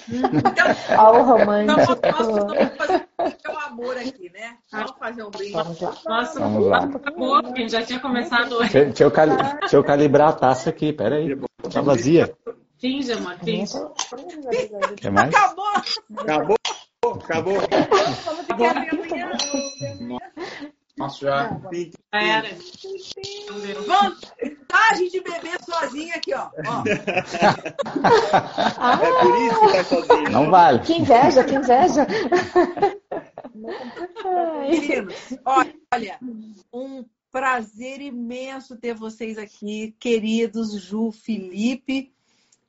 Então, Ó, o então romântico. nós vamos fazer o amor aqui, né? Vamos fazer um brinde. Vamos lá. Nossa, Vamos lá. acabou, porque já tinha começado hoje. Deixa, deixa eu, cali- deixa eu calibrar a taça aqui, peraí. Tá vazia. Finge, amor, finge. Quer mais? Acabou! Acabou, acabou. Que abrir amanhã. Nossa, já. Já era. Vantagem de beber sozinha aqui, ó. Ó, É por isso que tá sozinho. Não vale. Que inveja, que inveja. Meninos, olha, um prazer imenso ter vocês aqui, queridos Ju, Felipe,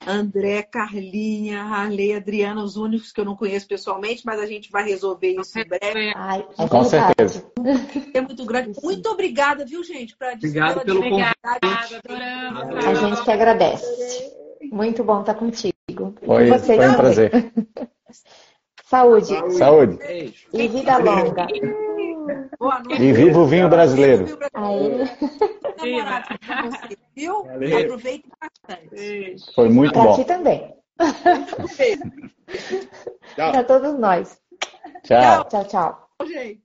André, Carlinha, Harley, Adriana, os únicos que eu não conheço pessoalmente, mas a gente vai resolver isso em breve. Ai, é Com verdade. certeza. É muito grande. Muito obrigada, viu, gente? Pra, Obrigado pelo Obrigada, convite. adoramos. A gente que agradece. Muito bom estar contigo. Foi, e foi um também. prazer. Saúde Saúde. Beijo. e vida longa. Boa noite. E viva o vinho brasileiro. Você, viu? Valeu. Aproveitem bastante. Beijo. Foi muito pra bom. ti também. Tchau. Para todos nós. Tchau. Tchau, tchau. gente.